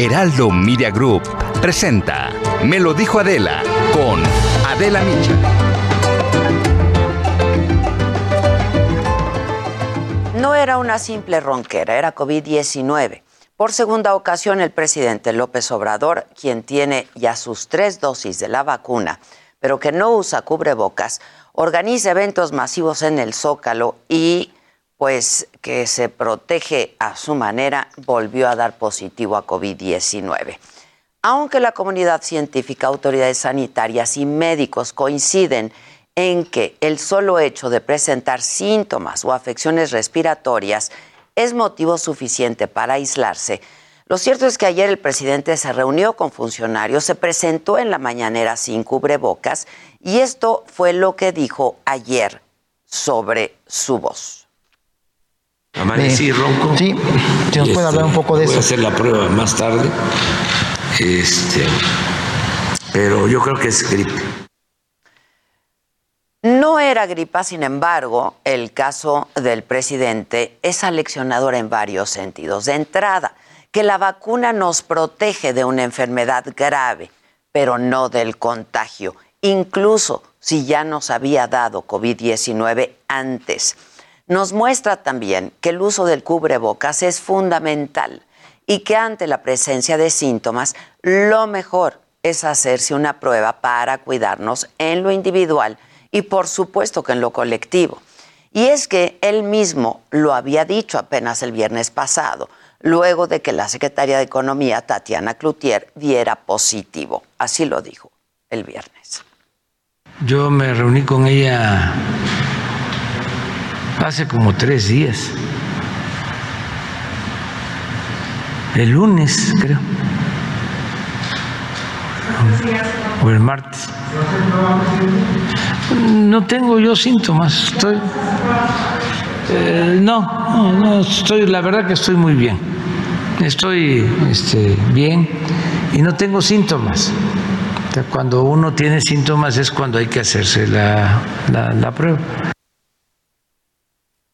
Heraldo Media Group presenta Me lo dijo Adela con Adela Micha. No era una simple ronquera, era COVID-19. Por segunda ocasión, el presidente López Obrador, quien tiene ya sus tres dosis de la vacuna, pero que no usa cubrebocas, organiza eventos masivos en el Zócalo y, pues, que se protege a su manera, volvió a dar positivo a COVID-19. Aunque la comunidad científica, autoridades sanitarias y médicos coinciden en que el solo hecho de presentar síntomas o afecciones respiratorias es motivo suficiente para aislarse. Lo cierto es que ayer el presidente se reunió con funcionarios, se presentó en la mañanera sin cubrebocas y esto fue lo que dijo ayer sobre su voz. Amanecí ronco. Sí, si nos puede hablar un poco de voy eso. a hacer la prueba más tarde. Este, pero yo creo que es gripe. No era gripa, sin embargo, el caso del presidente es aleccionador en varios sentidos. De entrada, que la vacuna nos protege de una enfermedad grave, pero no del contagio, incluso si ya nos había dado COVID-19 antes. Nos muestra también que el uso del cubrebocas es fundamental y que ante la presencia de síntomas, lo mejor es hacerse una prueba para cuidarnos en lo individual y por supuesto que en lo colectivo. Y es que él mismo lo había dicho apenas el viernes pasado, luego de que la secretaria de Economía, Tatiana Cloutier, diera positivo. Así lo dijo el viernes. Yo me reuní con ella hace como tres días. El lunes, creo. O el martes. No tengo yo síntomas. Estoy. eh, no, no, no, estoy, la verdad que estoy muy bien. Estoy este, bien y no tengo síntomas. Cuando uno tiene síntomas es cuando hay que hacerse la, la prueba.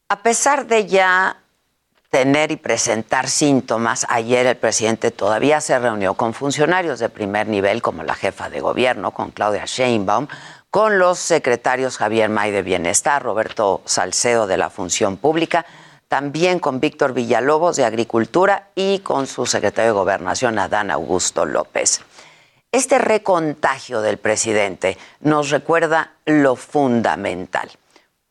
A pesar de ya tener y presentar síntomas, ayer el presidente todavía se reunió con funcionarios de primer nivel, como la jefa de gobierno, con Claudia Sheinbaum, con los secretarios Javier May de Bienestar, Roberto Salcedo de la Función Pública, también con Víctor Villalobos de Agricultura y con su secretario de Gobernación, Adán Augusto López. Este recontagio del presidente nos recuerda lo fundamental.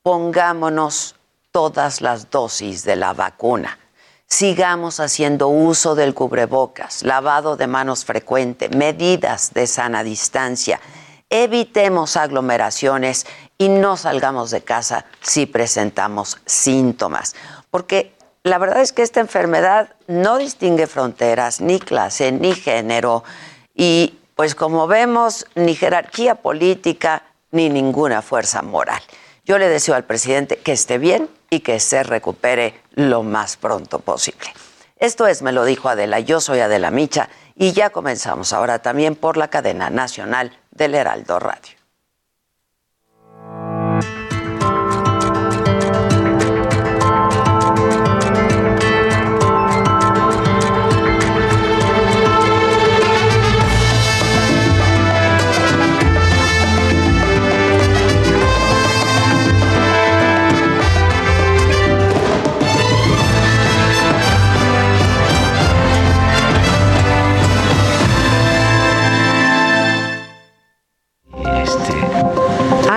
Pongámonos todas las dosis de la vacuna. Sigamos haciendo uso del cubrebocas, lavado de manos frecuente, medidas de sana distancia. Evitemos aglomeraciones y no salgamos de casa si presentamos síntomas. Porque la verdad es que esta enfermedad no distingue fronteras, ni clase, ni género. Y pues como vemos, ni jerarquía política, ni ninguna fuerza moral. Yo le deseo al presidente que esté bien y que se recupere lo más pronto posible. Esto es, me lo dijo Adela, yo soy Adela Micha y ya comenzamos ahora también por la cadena nacional del Heraldo Radio.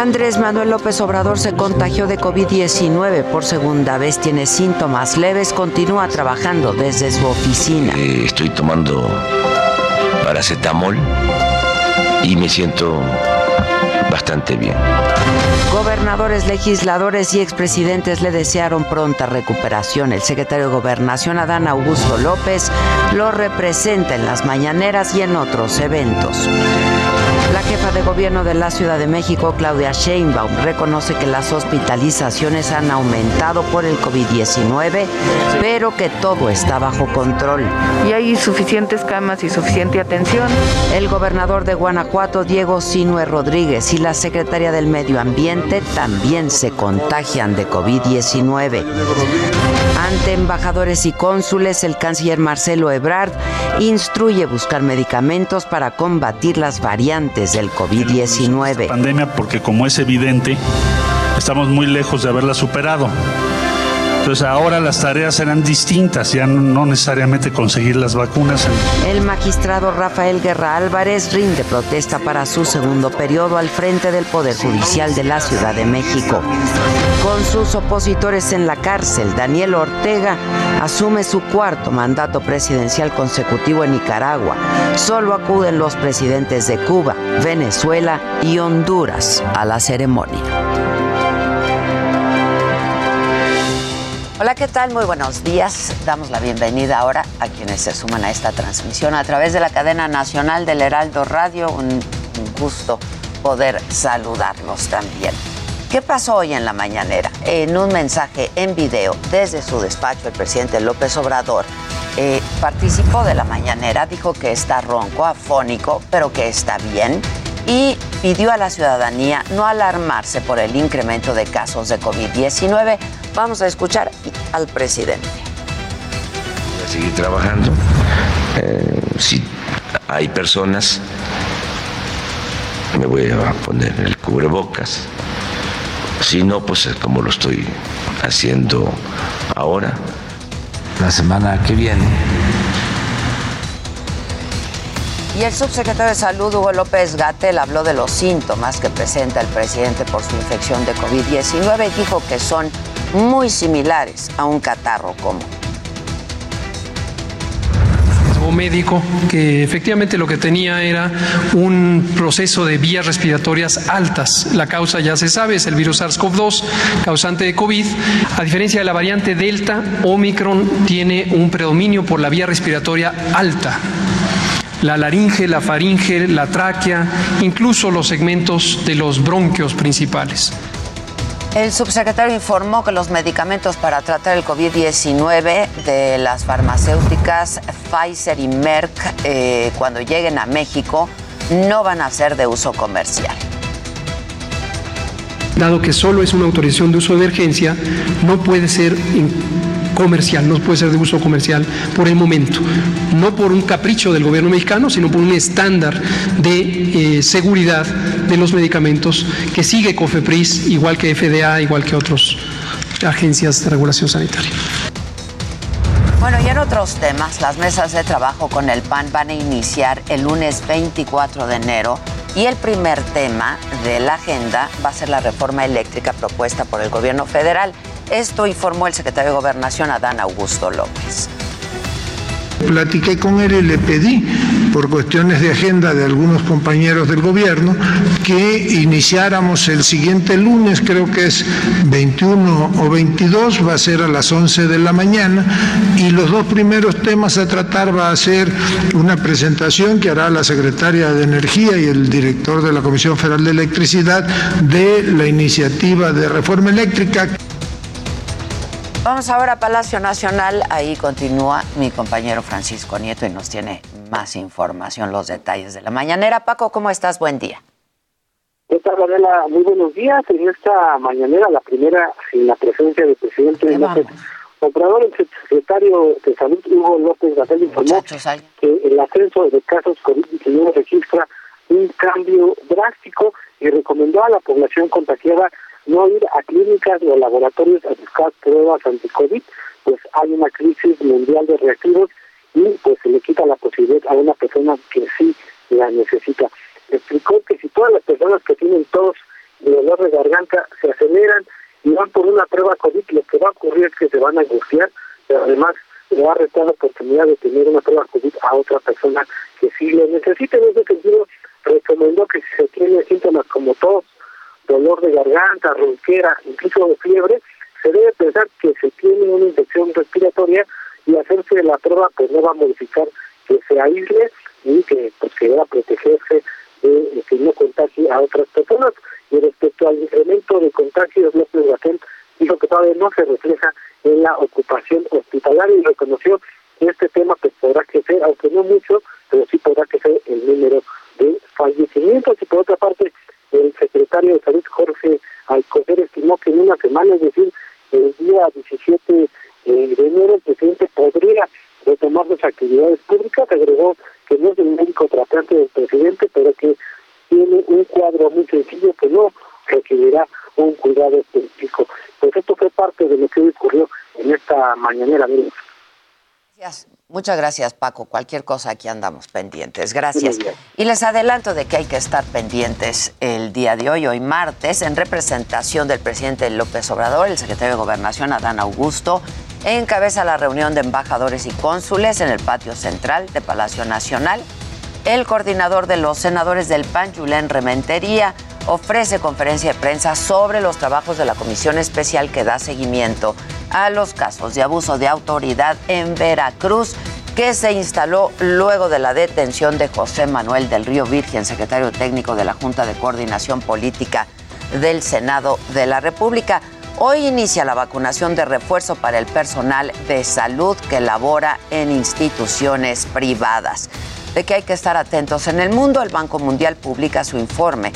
Andrés Manuel López Obrador se contagió de COVID-19 por segunda vez, tiene síntomas leves, continúa trabajando desde su oficina. Eh, estoy tomando paracetamol y me siento bastante bien. Gobernadores, legisladores y expresidentes le desearon pronta recuperación. El secretario de Gobernación, Adán Augusto López, lo representa en las mañaneras y en otros eventos. La jefa de gobierno de la Ciudad de México, Claudia Sheinbaum, reconoce que las hospitalizaciones han aumentado por el COVID-19, pero que todo está bajo control. Y hay suficientes camas y suficiente atención. El gobernador de Guanajuato, Diego Sinue Rodríguez, y la secretaria del Medio Ambiente también se contagian de COVID-19. Ante embajadores y cónsules, el canciller Marcelo Ebrard instruye buscar medicamentos para combatir las variantes del COVID-19. Pandemia porque como es evidente, estamos muy lejos de haberla superado. Entonces ahora las tareas serán distintas, ya no necesariamente conseguir las vacunas. El magistrado Rafael Guerra Álvarez rinde protesta para su segundo periodo al frente del Poder Judicial de la Ciudad de México. Con sus opositores en la cárcel, Daniel Ortega asume su cuarto mandato presidencial consecutivo en Nicaragua. Solo acuden los presidentes de Cuba, Venezuela y Honduras a la ceremonia. Hola, ¿qué tal? Muy buenos días. Damos la bienvenida ahora a quienes se suman a esta transmisión a través de la cadena nacional del Heraldo Radio. Un, gusto poder saludarlos también. ¿Qué pasó hoy en la mañanera? En un mensaje en video desde su despacho, el presidente López Obrador eh, participó de la mañanera, dijo que está ronco, afónico, pero que está bien y pidió a la ciudadanía no alarmarse por el incremento de casos de COVID-19. Vamos a escuchar al presidente. Voy a seguir trabajando. Eh, si hay personas, me voy a poner el cubrebocas. Si no, pues como lo estoy haciendo ahora. La semana que viene y el subsecretario de Salud, Hugo López Gatel, habló de los síntomas que presenta el presidente por su infección de COVID-19 y dijo que son muy similares a un catarro común médico que efectivamente lo que tenía era un proceso de vías respiratorias altas. La causa ya se sabe, es el virus SARS-CoV-2, causante de COVID. A diferencia de la variante Delta, Omicron tiene un predominio por la vía respiratoria alta la laringe, la faringe, la tráquea, incluso los segmentos de los bronquios principales. El subsecretario informó que los medicamentos para tratar el COVID-19 de las farmacéuticas Pfizer y Merck, eh, cuando lleguen a México, no van a ser de uso comercial. Dado que solo es una autorización de uso de emergencia, no puede ser comercial, no puede ser de uso comercial por el momento, no por un capricho del gobierno mexicano, sino por un estándar de eh, seguridad de los medicamentos que sigue COFEPRIS, igual que FDA, igual que otras agencias de regulación sanitaria. Bueno, y en otros temas, las mesas de trabajo con el PAN van a iniciar el lunes 24 de enero y el primer tema de la agenda va a ser la reforma eléctrica propuesta por el gobierno federal. Esto informó el secretario de Gobernación, Adán Augusto López. Platiqué con él y le pedí, por cuestiones de agenda de algunos compañeros del gobierno, que iniciáramos el siguiente lunes, creo que es 21 o 22, va a ser a las 11 de la mañana, y los dos primeros temas a tratar va a ser una presentación que hará la secretaria de Energía y el director de la Comisión Federal de Electricidad de la iniciativa de reforma eléctrica. Vamos ahora a Palacio Nacional. Ahí continúa mi compañero Francisco Nieto y nos tiene más información, los detalles de la mañanera. Paco, ¿cómo estás? Buen día. ¿Qué tal? Muy buenos días. En esta mañanera, la primera, sin la presencia del presidente López Obrador, el secretario de Salud, Hugo López Gatel, informó que el ascenso de casos COVID-19 registra un cambio drástico y recomendó a la población contagiada no ir a clínicas o laboratorios a buscar pruebas anti-COVID, pues hay una crisis mundial de reactivos y pues se le quita la posibilidad a una persona que sí la necesita. Explicó que si todas las personas que tienen tos y dolor de garganta se aceleran y van por una prueba COVID, lo que va a ocurrir es que se van a angustiar, pero además le va a restar la oportunidad de tener una prueba COVID a otra persona que sí lo necesita. En ese sentido, recomendó que si se tienen síntomas como tos, dolor de garganta, ronquera, incluso de fiebre, se debe pensar que se tiene una infección respiratoria y hacerse la prueba pues no va a modificar que se aísle y que pues que deba protegerse de que no contagie a otras personas. Y respecto al incremento de contagios, López Gatell dijo que todavía no se refleja en la ocupación hospitalaria y reconoció que este tema pues podrá crecer, aunque no mucho, pero sí podrá crecer el número de fallecimientos. Y por otra parte, el secretario de Salud, Jorge Alcocer, estimó que en una semana, es decir, el día 17 eh, de enero, el presidente podría retomar sus actividades públicas. Agregó que no es el médico tratante del presidente, pero que tiene un cuadro muy sencillo que no requerirá un cuidado específico. Pues esto fue parte de lo que ocurrió en esta mañanera. Gracias. Muchas gracias, Paco. Cualquier cosa aquí andamos pendientes. Gracias. Y les adelanto de que hay que estar pendientes el día de hoy, hoy martes, en representación del presidente López Obrador, el secretario de Gobernación, Adán Augusto, encabeza la reunión de embajadores y cónsules en el patio central de Palacio Nacional. El coordinador de los senadores del PAN, Julen Rementería, ofrece conferencia de prensa sobre los trabajos de la comisión especial que da seguimiento a los casos de abuso de autoridad en Veracruz que se instaló luego de la detención de José Manuel del Río Virgen, secretario técnico de la Junta de Coordinación Política del Senado de la República. Hoy inicia la vacunación de refuerzo para el personal de salud que labora en instituciones privadas. De que hay que estar atentos en el mundo, el Banco Mundial publica su informe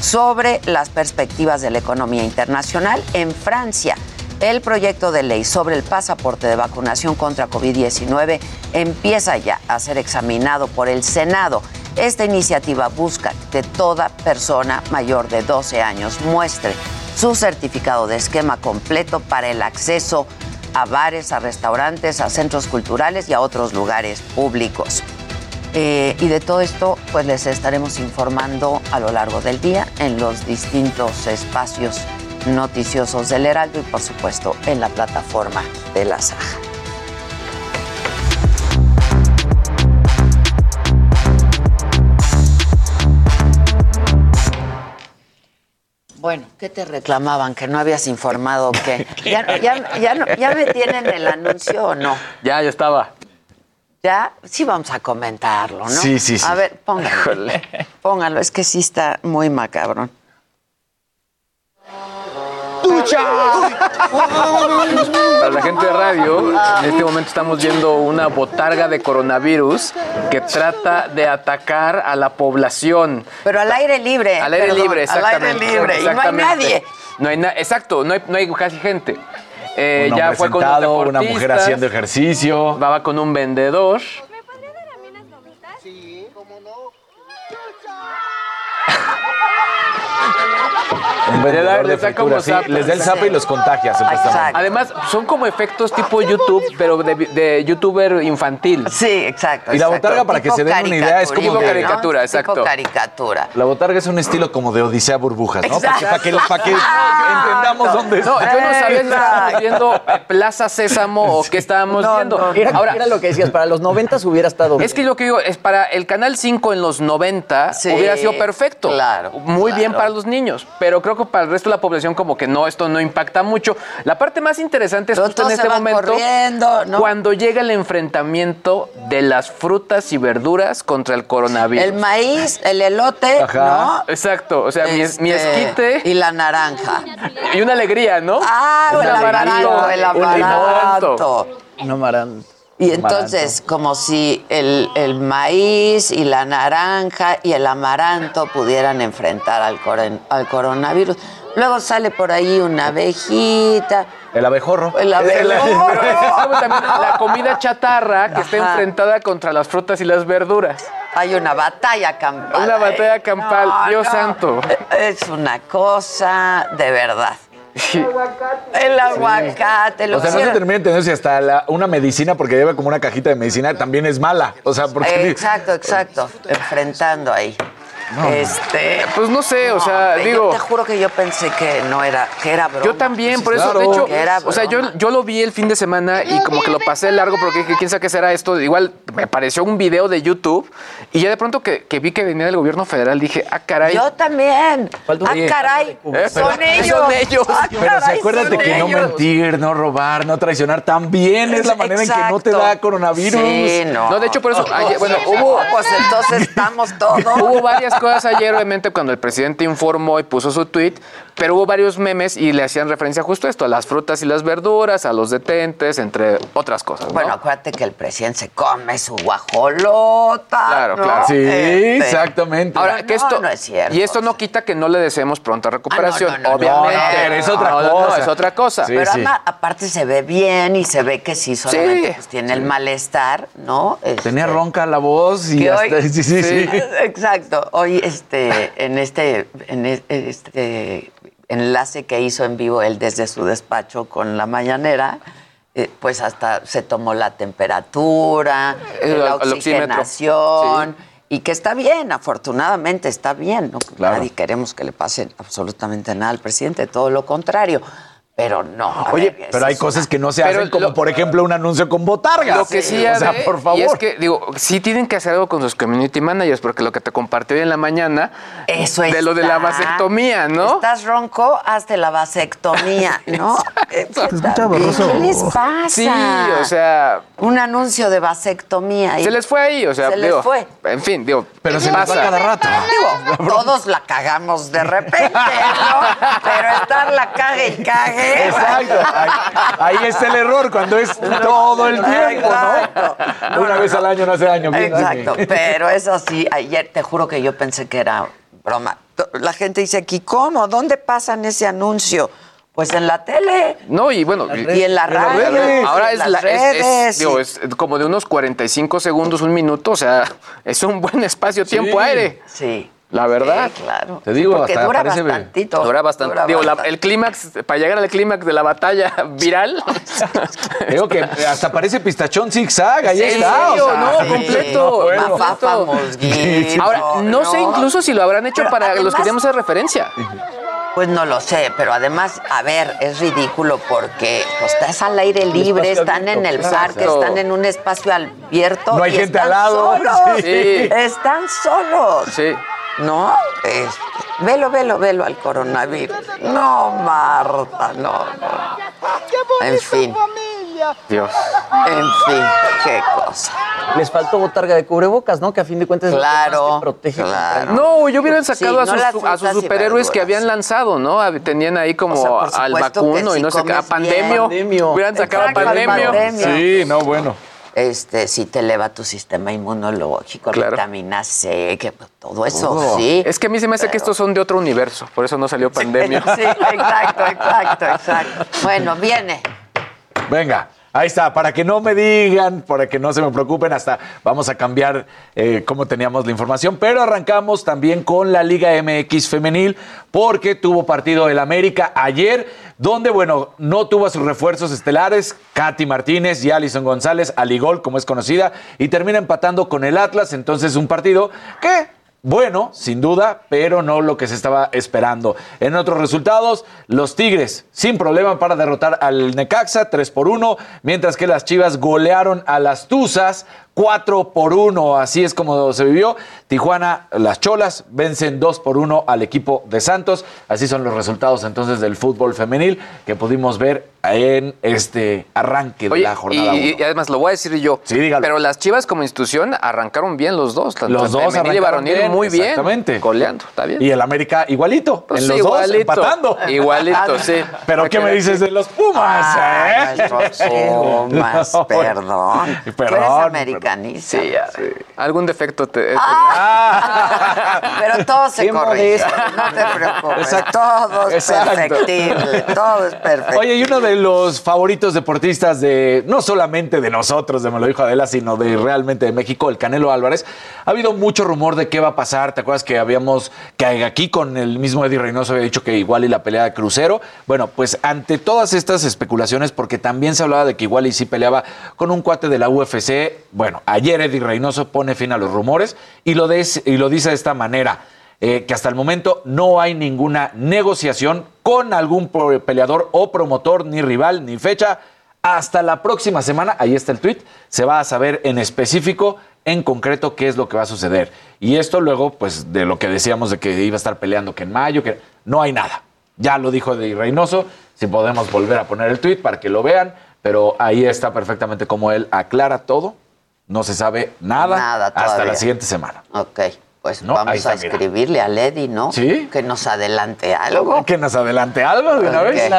sobre las perspectivas de la economía internacional en Francia. El proyecto de ley sobre el pasaporte de vacunación contra COVID-19 empieza ya a ser examinado por el Senado. Esta iniciativa busca que toda persona mayor de 12 años muestre su certificado de esquema completo para el acceso a bares, a restaurantes, a centros culturales y a otros lugares públicos. Eh, y de todo esto, pues les estaremos informando a lo largo del día en los distintos espacios noticiosos del Heraldo y, por supuesto, en la plataforma de la Saja. Bueno, ¿qué te reclamaban? ¿Que no habías informado qué? ¿Ya, ya, ya, ¿Ya me tienen el anuncio o no? Ya, ya estaba. Ya, sí vamos a comentarlo, ¿no? Sí, sí, sí. A ver, póngalo. Póngalo, es que sí está muy macabrón. Para la gente de radio, en este momento estamos viendo una botarga de coronavirus que trata de atacar a la población. Pero al aire libre. Al aire libre, exactamente. Al aire libre. Y no hay nadie. No hay exacto, no hay, no hay casi gente. Eh, un ya fue con los una mujer haciendo ejercicio. Va con un vendedor. Un vendedor de fritura, como sí, zap. les da el zap y los contagia, supuestamente. Además, son como efectos tipo YouTube, pero de, de youtuber infantil. Sí, exacto. Y la botarga, para que se den una idea, es como Tipo de- caricatura, ¿no? exacto. Tipo caricatura. La botarga es un estilo como de Odisea Burbujas, ¿no? Para que, para que, Exacto. para que entendamos dónde No, está. yo no sabía si estábamos viendo eh, Plaza Sésamo o qué estábamos viendo. Era, Ahora, era lo que decías, para los 90 hubiera estado es que lo que digo es para el Canal 5 en los 90 Sí, hubiera sido perfecto. claro, Muy bien para los niños. Pero creo que para el resto de la población como que no, esto no impacta mucho. La parte más interesante es justo en este momento corriendo, ¿no? cuando llega el enfrentamiento de las frutas y verduras contra el coronavirus. El maíz, el elote, ¿no? Exacto, o sea, mi, es- mi Este, esquite Y la naranja. y una alegría, ¿no? Ah, el amaranto, el amaranto. Un amaranto. Y entonces, como si el, el maíz y la naranja y el amaranto pudieran enfrentar al, coren- al coronavirus. Luego sale por ahí una abejita. El abejorro. El abejorro. También la comida chatarra que está enfrentada contra las frutas y las verduras. Hay una batalla campal. Una batalla campal, Dios santo. Es una cosa de verdad. El aguacate, lo O sea, no se termina de entender si hasta la- una medicina, porque lleva como una cajita de medicina, también es mala. O sea, porque... Exacto, exacto. Enfrentando ahí. Este, Pues no sé, o sea, digo. te juro que yo pensé que no era, que era broma. Yo también, por Sí, eso, claro. de hecho, Que era o sea, yo, yo lo vi el fin de semana y como que lo pasé largo porque dije, quién sabe qué será esto. Igual me apareció un video de YouTube y ya de pronto que, que vi que venía del gobierno federal dije, ah, caray. Yo también. Ah, caray. Eh, Son pero- ellos. son ellos. Ah, Pero caray, acuérdate son que no mentir, no robar, no traicionar, también es la manera en que no te Exacto. da coronavirus. Sí, no. No, de hecho, por eso, ayer- bueno, hubo, Pues entonces estamos todos. Hubo varias cosas. Ayer, obviamente, cuando el presidente informó y puso su tweet, pero hubo varios memes y le hacían referencia justo a esto, a las frutas y las verduras, a los detentes, entre otras cosas. ¿no? Bueno, acuérdate que el presidente se come su guajolota. Claro, ¿no? claro. Sí, Este, exactamente. Ahora, que No, esto. no es cierto, y esto no quita que no le deseemos pronta recuperación, Ah, no, no, no, obviamente. pero es otra No, no, cosa. es otra cosa. Sí, Pero sí. ama- aparte se ve bien y se ve que sí, solamente Sí. pues, tiene el malestar, ¿no? Este, Tenía ronca la voz y hasta, hoy- sí, sí, sí. Exacto. Hoy, este, en este, en este enlace que hizo en vivo él desde su despacho con la mañanera, eh, pues hasta se tomó la temperatura, El- la oxigenación. Y que está bien, afortunadamente está bien. ¿no? Claro. Nadie queremos que le pase absolutamente nada al presidente, todo lo contrario. Pero no. Oye, ver, pero hay es cosas una- que no se Pero hacen, como lo- por ejemplo un anuncio con botargas. Lo que sí, o sea, por favor. Y es que, digo, sí tienen que hacer algo con sus community managers, porque lo que te compartí hoy en la mañana. Eso De lo de la vasectomía, ¿no? Estás ronco, hazte la vasectomía, ¿no? Eh, ¿qué escucha tal? borroso. ¿Qué les pasa? Sí, o sea, Un anuncio de vasectomía. y- se les fue ahí, o sea, Se les fue. En fin, digo, Pero se les va pasa. cada rato. Digo, todos la cagamos de repente, ¿no? Pero estar la cague y cague. Exacto. Ahí, ahí está el error, cuando es todo el tiempo. ¿no? Una vez al año no hace daño. bien, Exacto, pero es así. Ayer te juro que yo pensé que era broma. La gente dice aquí, ¿cómo? ¿Dónde pasan ese anuncio? Pues en la tele. No, y bueno, Y en la radio. redes. Ahora en es, la, es- es- digo, es como de unos 45 segundos, un minuto, o sea, es un buen espacio, tiempo aire. Sí. La verdad. Sí, claro. Te digo, Porque hasta dura parece- bastantito. Dura bastante. Dura Digo, la- el clímax, para llegar al clímax de la batalla viral. Digo que hasta parece pistachón zigzag, ahí ¿En está. serio? o sea, No, sí. completo. bueno. Mosguito, Ahora, no sé incluso si lo habrán hecho Pero para los que queríamos hacer referencia. Pues no lo sé, pero además, a ver, es ridículo porque pues, estás al aire libre, están en el parque, están en un espacio abierto. No hay y gente están al lado. Solos. Sí. Están solos. Sí. ¿No? Es- velo, velo, velo al coronavirus. No, Marta, no, no. En fin, Dios. en fin, qué cosa. Les faltó botarga de cubrebocas, ¿no? Que a fin de cuentas es lo que más Claro, te protege. claro. No, yo hubieran sacado Sí, a, no sus, a sus superhéroes que habían lanzado, ¿no? Tenían ahí como O sea, por al vacuno y no sé qué. A pandemio. Hubieran sacado a pandemio. Sí, no, bueno. Este, sí te eleva tu sistema inmunológico, Claro. vitamina C, que todo eso, Oh. sí. Es que a mí se me hace que estos son de otro universo, por eso no salió pandemia. Sí, exacto, exacto, exacto. Bueno, viene. Venga, ahí está, para que no me digan, para que no se me preocupen, hasta vamos a cambiar eh, cómo teníamos la información, pero arrancamos también con la Liga MX femenil, porque tuvo partido el América ayer, donde, bueno, no tuvo a sus refuerzos estelares, Katy Martínez y Alison González, Aligol, como es conocida, y termina empatando con el Atlas, entonces un partido que bueno, sin duda, pero no lo que se estaba esperando. En otros resultados, los Tigres, sin problema para derrotar al Necaxa, 3 por 1, mientras que las Chivas golearon a las Tuzas, 4 por 1. Así es como se vivió. Tijuana, las Cholas, vencen 2 por 1 al equipo de Santos. Así son los resultados entonces del fútbol femenil que pudimos ver en este arranque de la jornada y, 1. y además lo voy a decir yo. Sí, dígalo. Pero las Chivas como institución arrancaron bien los dos. Tanto Los dos femenil y varonil bien, muy bien. exactamente. Goleando, está bien. Y el América igualito, Pues en sí, los igualito, dos empatando. Igualito, sí. Pero ¿qué me dices de los Pumas? Ay, eh? Pumas, No, perdón. Perdón, americanista. Sí, ya. Algún defecto te. Pero todo se corrige. No te preocupes. Exacto. Todo es Exacto. perfectible. Todo es perfecto. Oye, y uno de los favoritos deportistas de, no solamente de nosotros, de Me lo dijo Adela, sino de realmente de México, el Canelo Álvarez, ha habido mucho rumor de qué va a pasar. ¿Te acuerdas que habíamos, que aquí con el mismo Eddie Reynoso había dicho que igual y la pelea de crucero? Bueno, pues ante todas estas especulaciones, porque también se hablaba de que igual y sí peleaba con un cuate de la UFC, bueno, ayer Eddie Reynoso pone fin a los rumores y lo, dice de esta manera. eh, que hasta el momento no hay ninguna negociación con algún peleador o promotor, ni rival, ni fecha. Hasta la próxima semana, ahí está el tweet, se va a saber en específico, en concreto, qué es lo que va a suceder. Y esto luego, pues, de lo que decíamos de que iba a estar peleando que en mayo, que no hay nada. Ya lo dijo de Reynoso, si podemos volver a poner el tweet para que lo vean, pero ahí está perfectamente como él aclara todo. No se sabe nada, Nada hasta la siguiente semana. Ok, pues No, vamos está, a mira. escribirle a Lady, ¿no? Sí. Que nos adelante algo. Que nos adelante algo de una vez.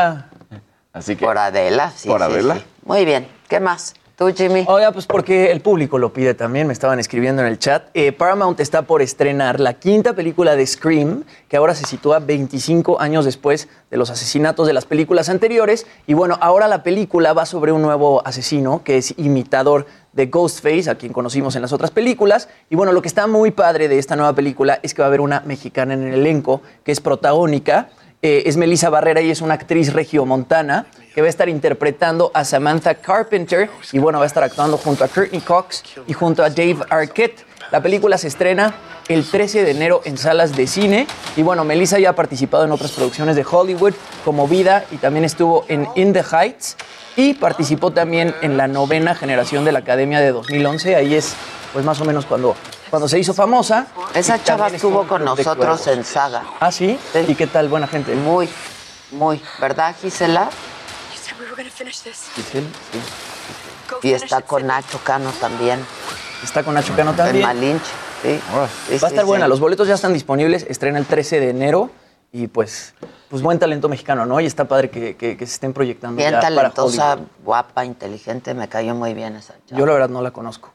Así que. Por Adela, sí. Por sí, Adela. sí. Muy bien. ¿Qué más? ¿Tú, Jimmy? Oiga, pues porque el público lo pide también, me estaban escribiendo en el chat. Eh, Paramount está por estrenar la quinta película de Scream, que ahora se sitúa 25 años después de los asesinatos de las películas anteriores. Y bueno, ahora la película va sobre un nuevo asesino que es imitador de Ghostface, a quien conocimos en las otras películas. Y bueno, lo que está muy padre de esta nueva película es que va a haber una mexicana en el elenco que es protagónica. Eh, es Melissa Barrera y es una actriz regiomontana que va a estar interpretando a Samantha Carpenter y bueno, va a estar actuando junto a Courtney Cox y junto a Dave Arquette. La película se estrena el 13 de enero en salas de cine y bueno, Melissa ya ha participado en otras producciones de Hollywood como Vida y también estuvo en In the Heights y participó también en la novena generación de la Academia de 2011. Ahí es pues más o menos cuando, cuando se hizo famosa. Esa chava estuvo con nosotros en Saga. ¿Ah, sí? ¿Y qué tal? Buena gente. Muy, muy. ¿Verdad, Gisela? Giselle, sí. Y está con Nacho Cano también. Está con Nacho Cano también. En Malinche, sí. Sí, Va a estar sí. buena, los boletos ya están disponibles, estrena el 13 de enero y pues, pues buen talento mexicano, ¿no? Y está padre que, que- que se estén proyectando Bien ya para talentosa, Hollywood. guapa, inteligente. Me cayó muy bien esa chava. Yo la verdad no la conozco.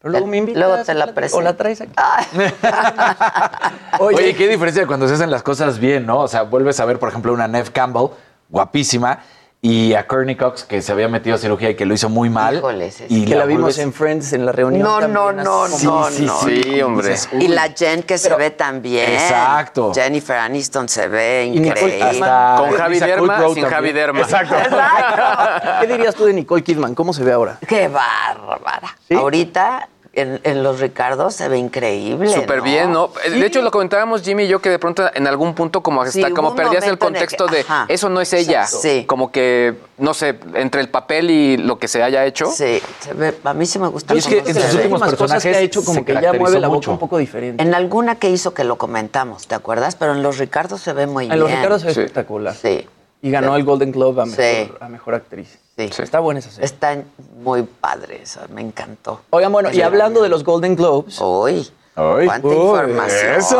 Pero luego me invitas. Luego te la presento. O la traes aquí. Oye, qué diferencia cuando se hacen las cosas bien, ¿no? O sea, vuelves a ver, por ejemplo, una Neve Campbell, guapísima, y a Courtney Cox, que se había metido a cirugía y que lo hizo muy mal. Híjole, sí, Y que la vimos vuelves- en Friends en la reunión. No, también, no, así no, como- no, no. sí, hombre. Dices, Y la Jen que se ve también. Exacto. Jennifer Aniston se ve Y increíble. Con Javi Derma, sin también. Javi Derma. Exacto. ¿Qué dirías tú de Nicole Kidman? ¿Cómo se ve ahora? Qué bárbara. Ahorita en, en los Ricardos se ve increíble. Súper bien, ¿no? De hecho, lo comentábamos Jimmy y yo que de pronto en algún punto como Sí, hasta como perdías el contexto que- de ajá. eso no es ella. Exacto. Sí. Como que, no sé, entre el papel y lo que se haya hecho. Sí, se ve, a mí sí me gusta. Y es que en sus últimas cosas que ha hecho como que ya caracterizó mueve la boca mucho. un poco diferente. En alguna que hizo que lo comentamos, ¿te acuerdas? Pero en los Ricardos se ve muy bien. En los Ricardo se ve Sí. espectacular. Sí. Y ganó el Golden Globe a mejor, Sí. a mejor actriz. Sí. Está buena esa serie. Está muy padre eso, me encantó. Oigan, bueno, y Sí. hablando de los Golden Globes. Uy, Ay, cuánta uy, información. ¡Eso!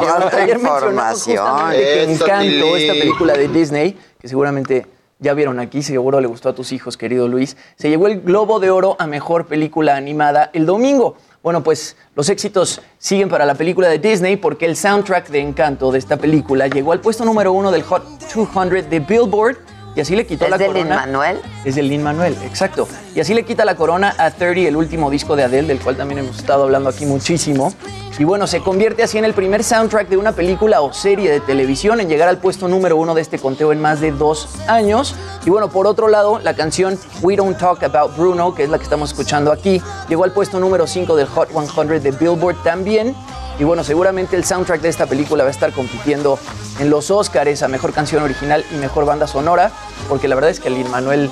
Cuánta Ayer información. que Eso, Encanto, Tilín. esta película de Disney, que seguramente ya vieron aquí, seguro le gustó a tus hijos, querido Luis, se llevó el Globo de Oro a Mejor Película Animada el domingo. Bueno, pues los éxitos siguen para la película de Disney porque el soundtrack de Encanto de esta película llegó al puesto número uno del Hot 200 de Billboard y así le quitó ¿Es la de corona. Lin-Manuel? Es del Lin Manuel, exacto. Y así le quita la corona a 30, el último disco de Adele, del cual también hemos estado hablando aquí muchísimo. Y bueno, se convierte así en el primer soundtrack de una película o serie de televisión en llegar al puesto número uno de este conteo en más de dos años. Y bueno, por otro lado, la canción We Don't Talk About Bruno, que es la que estamos escuchando aquí, llegó al puesto número 5 del Hot 100 de Billboard también. Y bueno, seguramente el soundtrack de esta película va a estar compitiendo en los Oscars a Mejor Canción Original y Mejor Banda Sonora, porque la verdad es que el Lin-Manuel...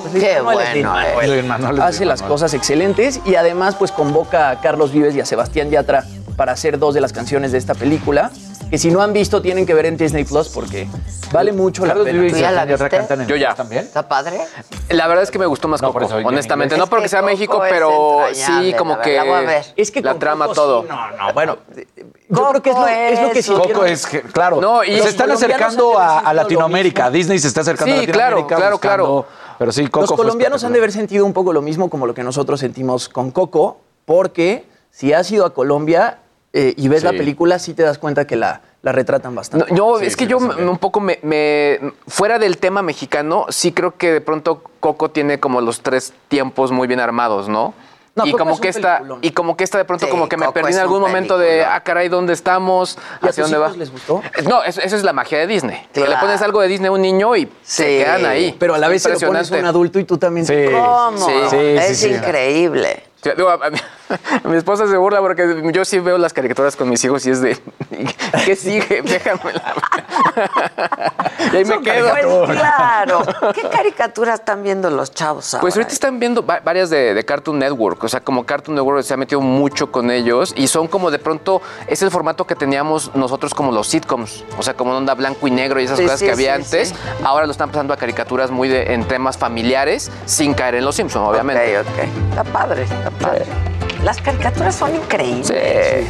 pues, Qué bueno, Hace las cosas excelentes y además pues convoca a Carlos Vives y a Sebastián Yatra para hacer dos de las canciones de esta película, que si no han visto tienen que ver en Disney Plus porque vale mucho la Carlos pena. Vives y ¿Tú ya la Sebastián Yatra viste? cantan en Yo ya. también. ¿Está padre? La verdad es que me gustó más No, por Coco, eso, oye, en honestamente. inglés. No porque que sea México, Coco es pero entrañable, sí como la que verdad, la voy a ver. Es que la con trama Coco todo. sí, no, no, bueno, yo creo que es lo, es lo que Coco sintieron- Coco es, que- claro, No, y se los están colombianos acercando han de haber a, a sentido lo Latinoamérica. mismo. Disney se está acercando Sí, a Latinoamérica. claro, claro, buscando- Pero sí, Coco Los fue colombianos han de haber sentido un poco lo mismo como lo que nosotros sentimos con Coco, porque si has ido a Colombia eh, y ves Sí. la película, sí te das cuenta que la, la retratan bastante. No, yo, Sí, es que sí, yo un poco me, me- Fuera del tema mexicano, sí creo que de pronto Coco tiene como los tres tiempos muy bien armados, ¿no? No, y como es que un esta peliculón. y como que esta de pronto Sí, como que me Coco perdí en algún momento de ah caray dónde estamos ¿Y a hacia tus dónde va les gustó? no es- esa es la magia de Disney que le Claro. pones algo de Disney a un niño y se quedan ahí Pero a la vez se lo pones a un adulto y tú también. Sí. ¿Cómo? Sí, sí, es increíble. Sí, digo, a- a mí- Mi esposa se burla porque yo sí veo las caricaturas con mis hijos y es de, ¿qué sigue? Déjame y ahí me quedo. Pues claro. ¿Qué caricaturas están viendo los chavos ahora? Pues ahorita están viendo varias de, Cartoon Network. O sea, como Cartoon Network se ha metido mucho con ellos y son como de pronto, es el formato que teníamos nosotros como los sitcoms. O sea, como onda blanco y negro y esas cosas que había antes. Ahora lo están pasando a caricaturas muy de, en temas familiares sin caer en los Simpsons, obviamente. Ok, ok. Está padre, está padre. Las caricaturas son increíbles.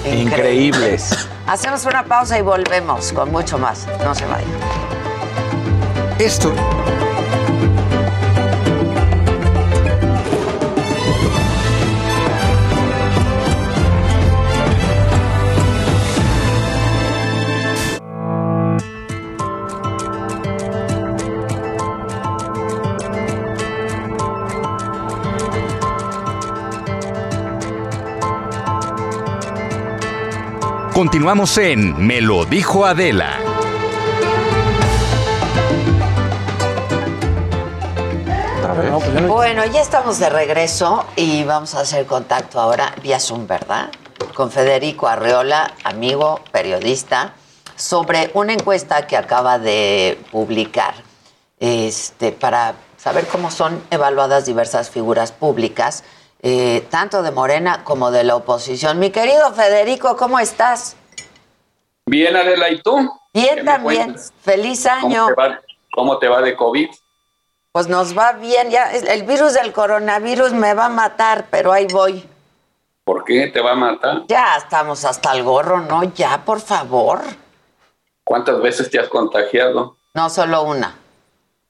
Sí, increíbles. Hacemos una pausa y volvemos con mucho más. No se vayan. Esto. Continuamos en Me lo dijo Adela. Bueno, ya estamos de regreso y vamos a hacer contacto ahora vía Zoom, ¿verdad? Con Federico Arreola, amigo, periodista, sobre una encuesta que acaba de publicar este, para saber cómo son evaluadas diversas figuras públicas eh, tanto de Morena como de la oposición. Mi querido Federico, ¿cómo estás? Bien, Adela, ¿y tú? Bien también. Feliz año. ¿Cómo te, va, de COVID? Pues nos va bien, ya el virus del coronavirus me va a matar, pero ahí voy. ¿Por qué te va a matar? Ya estamos hasta el gorro, ¿no? Ya, por favor. ¿Cuántas veces te has contagiado? No, solo una.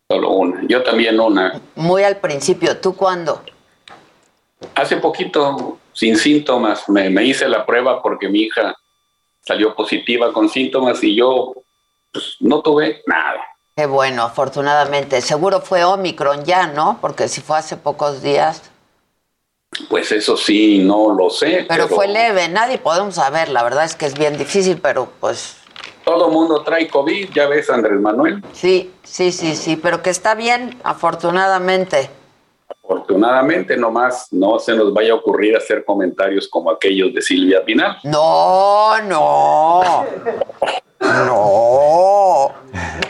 Solo una. Yo también una. Muy al principio. ¿Tú cuándo? Hace poquito, sin síntomas, me, hice la prueba porque mi hija salió positiva con síntomas y yo pues, no tuve nada. Qué bueno, afortunadamente. Seguro fue Omicron ya, ¿no? Porque si fue hace pocos días. Pues eso sí, no lo sé. Pero, fue leve, nadie podemos saber. La verdad es que es bien difícil, pero pues. Todo mundo trae COVID, ya ves, Andrés Manuel. Sí, sí, sí, sí, pero que está bien, afortunadamente. Afortunadamente, nomás no se nos vaya a ocurrir hacer comentarios como aquellos de Silvia Pinal. No, no. No.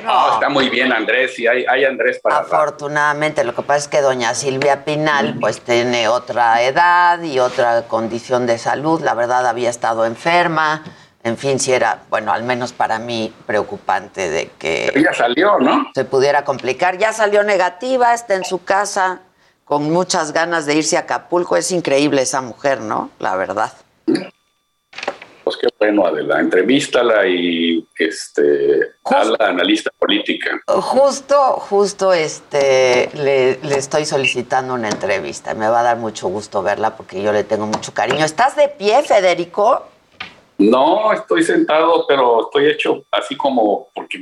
No, está muy bien Andrés y hay, hay Andrés para... Afortunadamente, lo que pasa es que doña Silvia Pinal pues tiene otra edad y otra condición de salud, la verdad había estado enferma, en fin, si era, bueno, al menos para mí preocupante de que... ya salió, ¿no? Se pudiera complicar, ya salió negativa, está en su casa, con muchas ganas de irse a Acapulco. Es increíble esa mujer, ¿no? La verdad. Pues qué bueno, Adela. Entrevístala y este, a la analista política. Justo, justo este, le, le, estoy solicitando una entrevista. Me va a dar mucho gusto verla porque yo le tengo mucho cariño. ¿Estás de pie, Federico? No, estoy sentado, pero estoy hecho así como porque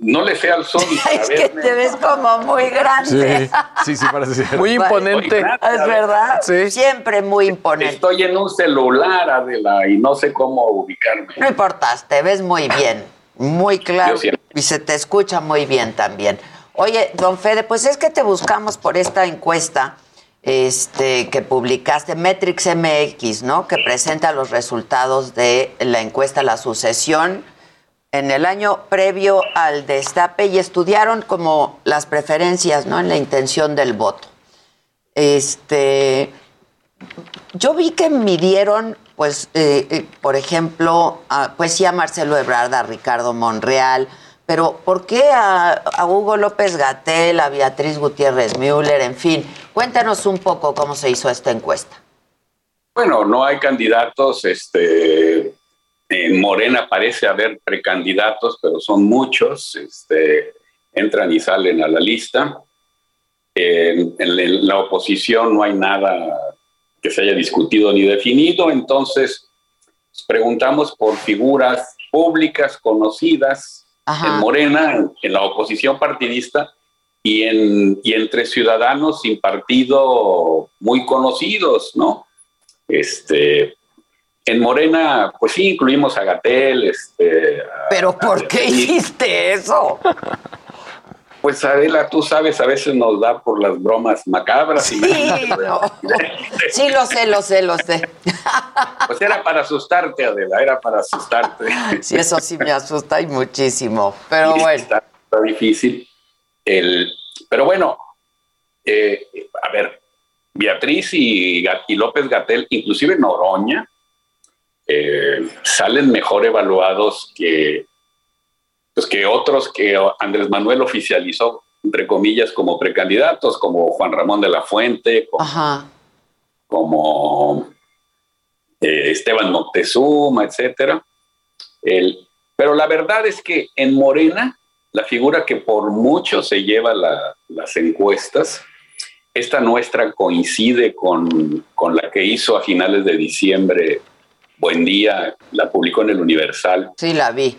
no le sé al sol. es que te ves como muy grande. Sí, sí, parece ser. Muy imponente. es verdad. Sí. Siempre muy imponente. Estoy en un celular, Adela, y no sé cómo ubicarme. No importa, te ves muy bien, muy claro. Y se te escucha muy bien también. Oye, don Fede, pues es que te buscamos por esta encuesta este, que publicaste, Metrix MX, ¿no? Que presenta los resultados de la encuesta La Sucesión en el año previo al destape y estudiaron como las preferencias, ¿no? En la intención del voto. Este, yo vi que midieron, pues, eh, eh, por ejemplo, pues sí a Marcelo Ebrard, a Ricardo Monreal, pero ¿por qué a, a Hugo López Gatel, a Beatriz Gutiérrez Müller, en fin? Cuéntanos un poco cómo se hizo esta encuesta. Bueno, no hay candidatos, este, en Morena parece haber precandidatos, pero son muchos, este, entran y salen a la lista. En, la oposición no hay nada que se haya discutido ni definido, entonces preguntamos por figuras públicas conocidas en Morena, en, la oposición partidista y, en, y entre ciudadanos sin partido muy conocidos, ¿no? Este, en Morena, pues sí, incluimos a Gatel. Este, ¿Pero por qué hiciste eso? Pues Adela, tú sabes, a veces nos da por las bromas macabras. Sí, sí lo sé, lo sé, lo sé. Pues era para asustarte, Adela, era para asustarte. Sí, eso sí me asusta y muchísimo, pero bueno. Está, difícil. El, pero bueno, eh, a ver, Beatriz y, y López Gatel, inclusive Noroña, eh, salen mejor evaluados que, pues que otros que Andrés Manuel oficializó, entre comillas, como precandidatos, como Juan Ramón de la Fuente, como, eh, Esteban Moctezuma, etcétera. pero la verdad es que en Morena, la figura que por mucho se lleva las encuestas, esta nuestra coincide con, con la que hizo a finales de diciembre Buen Día, la publicó en el Universal. Sí, la vi.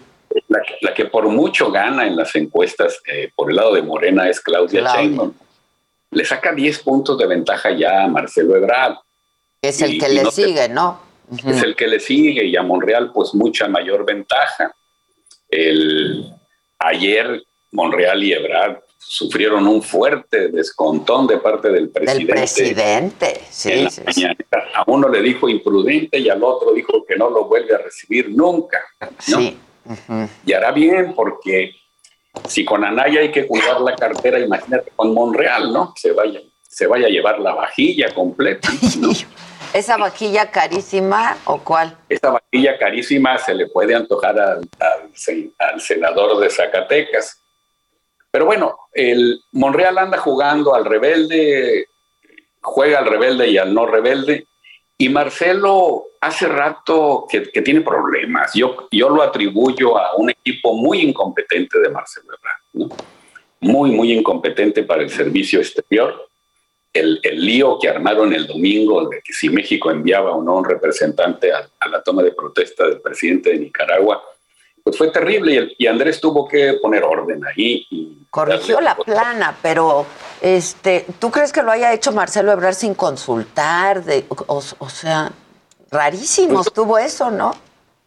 La, que por mucho gana en las encuestas eh, por el lado de Morena es Claudia, Sheinbaum. Le saca 10 puntos de ventaja ya a Marcelo Ebrard. Es el que le sigue, ¿no? Es el que le sigue y a Monreal pues mucha mayor ventaja. El, ayer Monreal y Ebrard sufrieron un fuerte descontón de parte del presidente. Del presidente, sí, A uno le dijo imprudente y al otro dijo que no lo vuelve a recibir nunca. Sí. Y hará bien porque si con Anaya hay que cuidar la cartera, imagínate con Monreal, ¿no? Se vaya, se vaya a llevar la vajilla completa. ¿Esa vajilla carísima o cuál? Esa vajilla carísima se le puede antojar al, al senador de Zacatecas pero bueno, el Monreal anda jugando al rebelde, juega al rebelde y al no rebelde. Y Marcelo hace rato que, tiene problemas. Yo, yo lo atribuyo a un equipo muy incompetente de Marcelo Ebrard, muy, muy incompetente para el servicio exterior. El, lío que armaron el domingo de que si México enviaba o no un representante a, a la toma de protesta del presidente de Nicaragua, pues fue terrible y, Andrés tuvo que poner orden ahí. Y Corrigió la plana, pero este, ¿tú crees que lo haya hecho Marcelo Ebrard sin consultar? De, o, sea, rarísimo pues, estuvo eso, ¿no?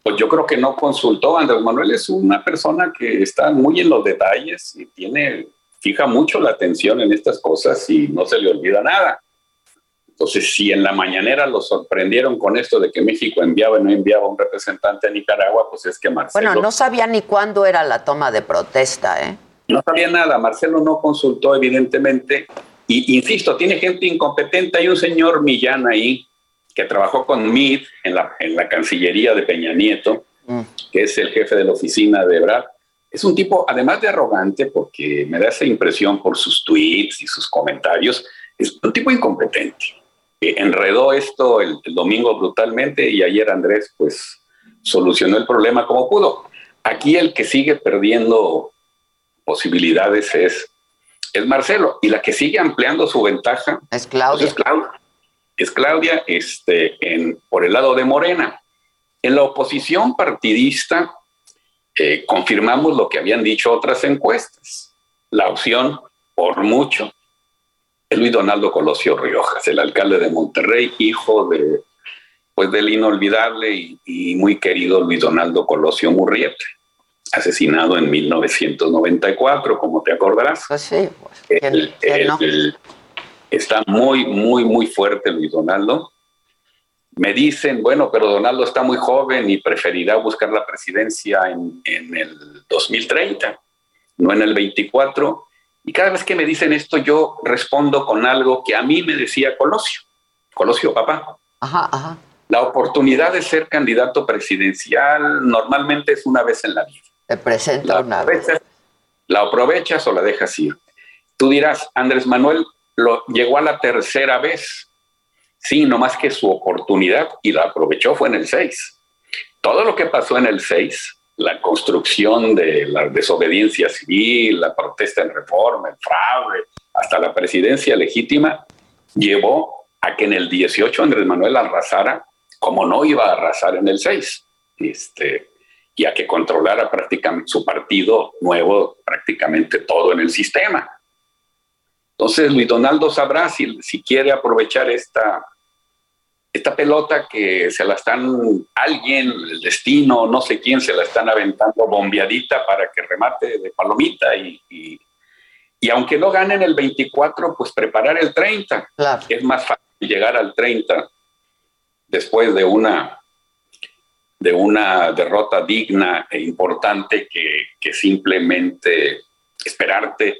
Pues yo creo que no consultó. Andrés Manuel es una persona que está muy en los detalles y tiene, fija mucho la atención en estas cosas y no se le olvida nada. Entonces, si en la mañanera lo sorprendieron con esto de que México enviaba y no enviaba un representante a Nicaragua, pues es que Marcelo... Bueno, no sabía ni cuándo era la toma de protesta, ¿eh? No sabía nada, Marcelo no consultó evidentemente, y insisto, tiene gente incompetente, hay un señor Millán ahí que trabajó con MID en la, en la Cancillería de Peña Nieto, mm. que es el jefe de la oficina de Brad. Es un tipo, además de arrogante, porque me da esa impresión por sus tweets y sus comentarios, es un tipo incompetente enredó esto el, domingo brutalmente y ayer Andrés pues solucionó el problema como pudo. Aquí el que sigue perdiendo posibilidades es, es Marcelo y la que sigue ampliando su ventaja es Claudia. Pues, es Claudia, es Claudia este, en, por el lado de Morena. En la oposición partidista eh, confirmamos lo que habían dicho otras encuestas. La opción, por mucho, Luis Donaldo Colosio Riojas, el alcalde de Monterrey, hijo de, pues, del inolvidable y, muy querido Luis Donaldo Colosio Murriete, asesinado en 1994, como te acordarás. Pues sí, pues, está muy, muy, muy fuerte Luis Donaldo. Me dicen, bueno, pero Donaldo está muy joven y preferirá buscar la presidencia en, en el 2030, no en el 24 y cada vez que me dicen esto, yo respondo con algo que a mí me decía Colosio. Colosio, papá. Ajá, ajá. La oportunidad de ser candidato presidencial normalmente es una vez en la vida. Te presenta una vez. La aprovechas o la dejas ir. Tú dirás, Andrés Manuel lo, llegó a la tercera vez. Sí, no más que su oportunidad y la aprovechó fue en el 6. Todo lo que pasó en el 6 la construcción de la desobediencia civil, la protesta en reforma, el fraude, hasta la presidencia legítima, llevó a que en el 18 Andrés Manuel arrasara como no iba a arrasar en el 6, este, y a que controlara prácticamente su partido nuevo, prácticamente todo en el sistema. Entonces Luis Donaldo sabrá si, si quiere aprovechar esta esta pelota que se la están, alguien, el destino, no sé quién, se la están aventando bombeadita para que remate de palomita y, Y aunque no ganen el 24, pues preparar el 30. Es más fácil llegar al 30 después de una, de una derrota digna e importante que, que simplemente esperarte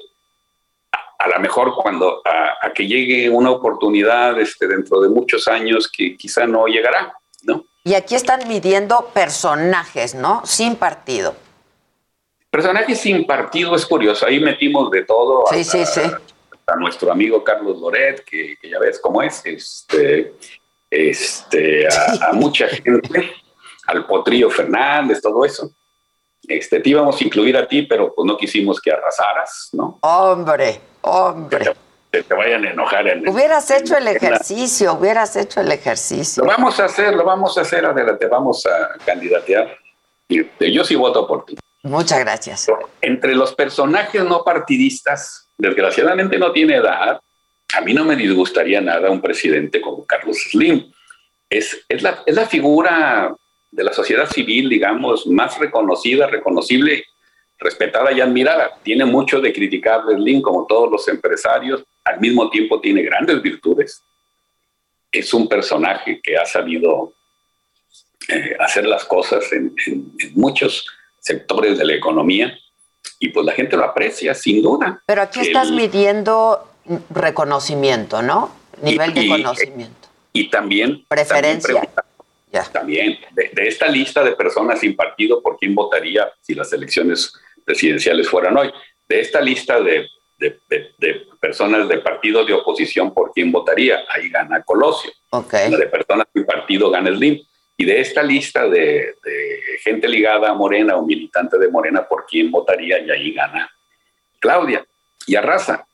a, lo mejor cuando a, que llegue una oportunidad este, dentro de muchos años que quizá no llegará, ¿no? Y aquí están midiendo personajes, ¿no? Sin partido. Personajes sin partido es curioso. Ahí metimos de todo. Sí, sí, sí. A nuestro amigo Carlos Loret, que, ya ves cómo es, este, este, a, mucha gente, al Potrillo Fernández, todo eso. Este, te íbamos a incluir a ti, pero pues no quisimos que arrasaras, ¿no? Hombre, hombre. Que te, vayan a enojar. En hubieras hecho el ejercicio, hubieras hecho el ejercicio. Lo vamos a hacer, lo vamos a hacer, adelante, vamos a candidatear. Yo sí voto por ti. Muchas gracias. Entre los personajes no partidistas, desgraciadamente no tiene edad. A mí no me disgustaría nada un presidente como Carlos Slim. Es, es, la, es la figura de la sociedad civil, digamos, más reconocida, reconocible, respetada y admirada. Tiene mucho de criticar Slim, como todos los empresarios, al mismo tiempo tiene grandes virtudes. Es un personaje que ha sabido eh, hacer las cosas en, en, en muchos sectores de la economía y pues la gente lo aprecia, sin duda. Pero aquí estás midiendo reconocimiento, ¿no? Nivel de conocimiento. Y también... Preferencia. También, de, esta lista de personas sin partido, ¿por quién votaría si las elecciones presidenciales fueran hoy? De esta lista de, de personas de partido de oposición, ¿por quién votaría? Ahí gana Colosio. Okay. La de personas sin partido gana Slim. Y de esta lista de, gente ligada a Morena o militante de Morena, ¿por quién votaría? Y ahí gana Claudia y Arrasa.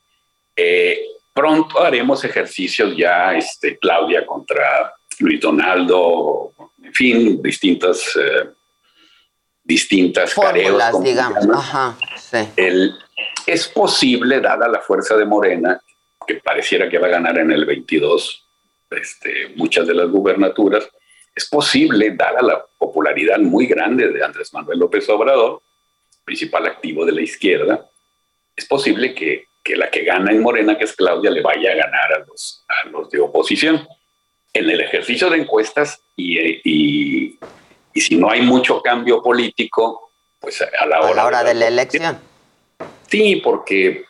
Eh, pronto haremos ejercicios ya, este, Claudia contra Luis Donaldo, en fin, distintas, eh, distintas careos. digamos. Ajá, El, es posible, dada la fuerza de Morena, que pareciera que va a ganar en el 22 este, muchas de las gubernaturas, es posible, dada la popularidad muy grande de Andrés Manuel López Obrador, principal activo de la izquierda, es posible que, la que gana en Morena, que es Claudia, le vaya a ganar a los, a los de oposición. En el ejercicio de encuestas y, si no hay mucho cambio político, pues a la hora, a la hora de la elección. Sí, porque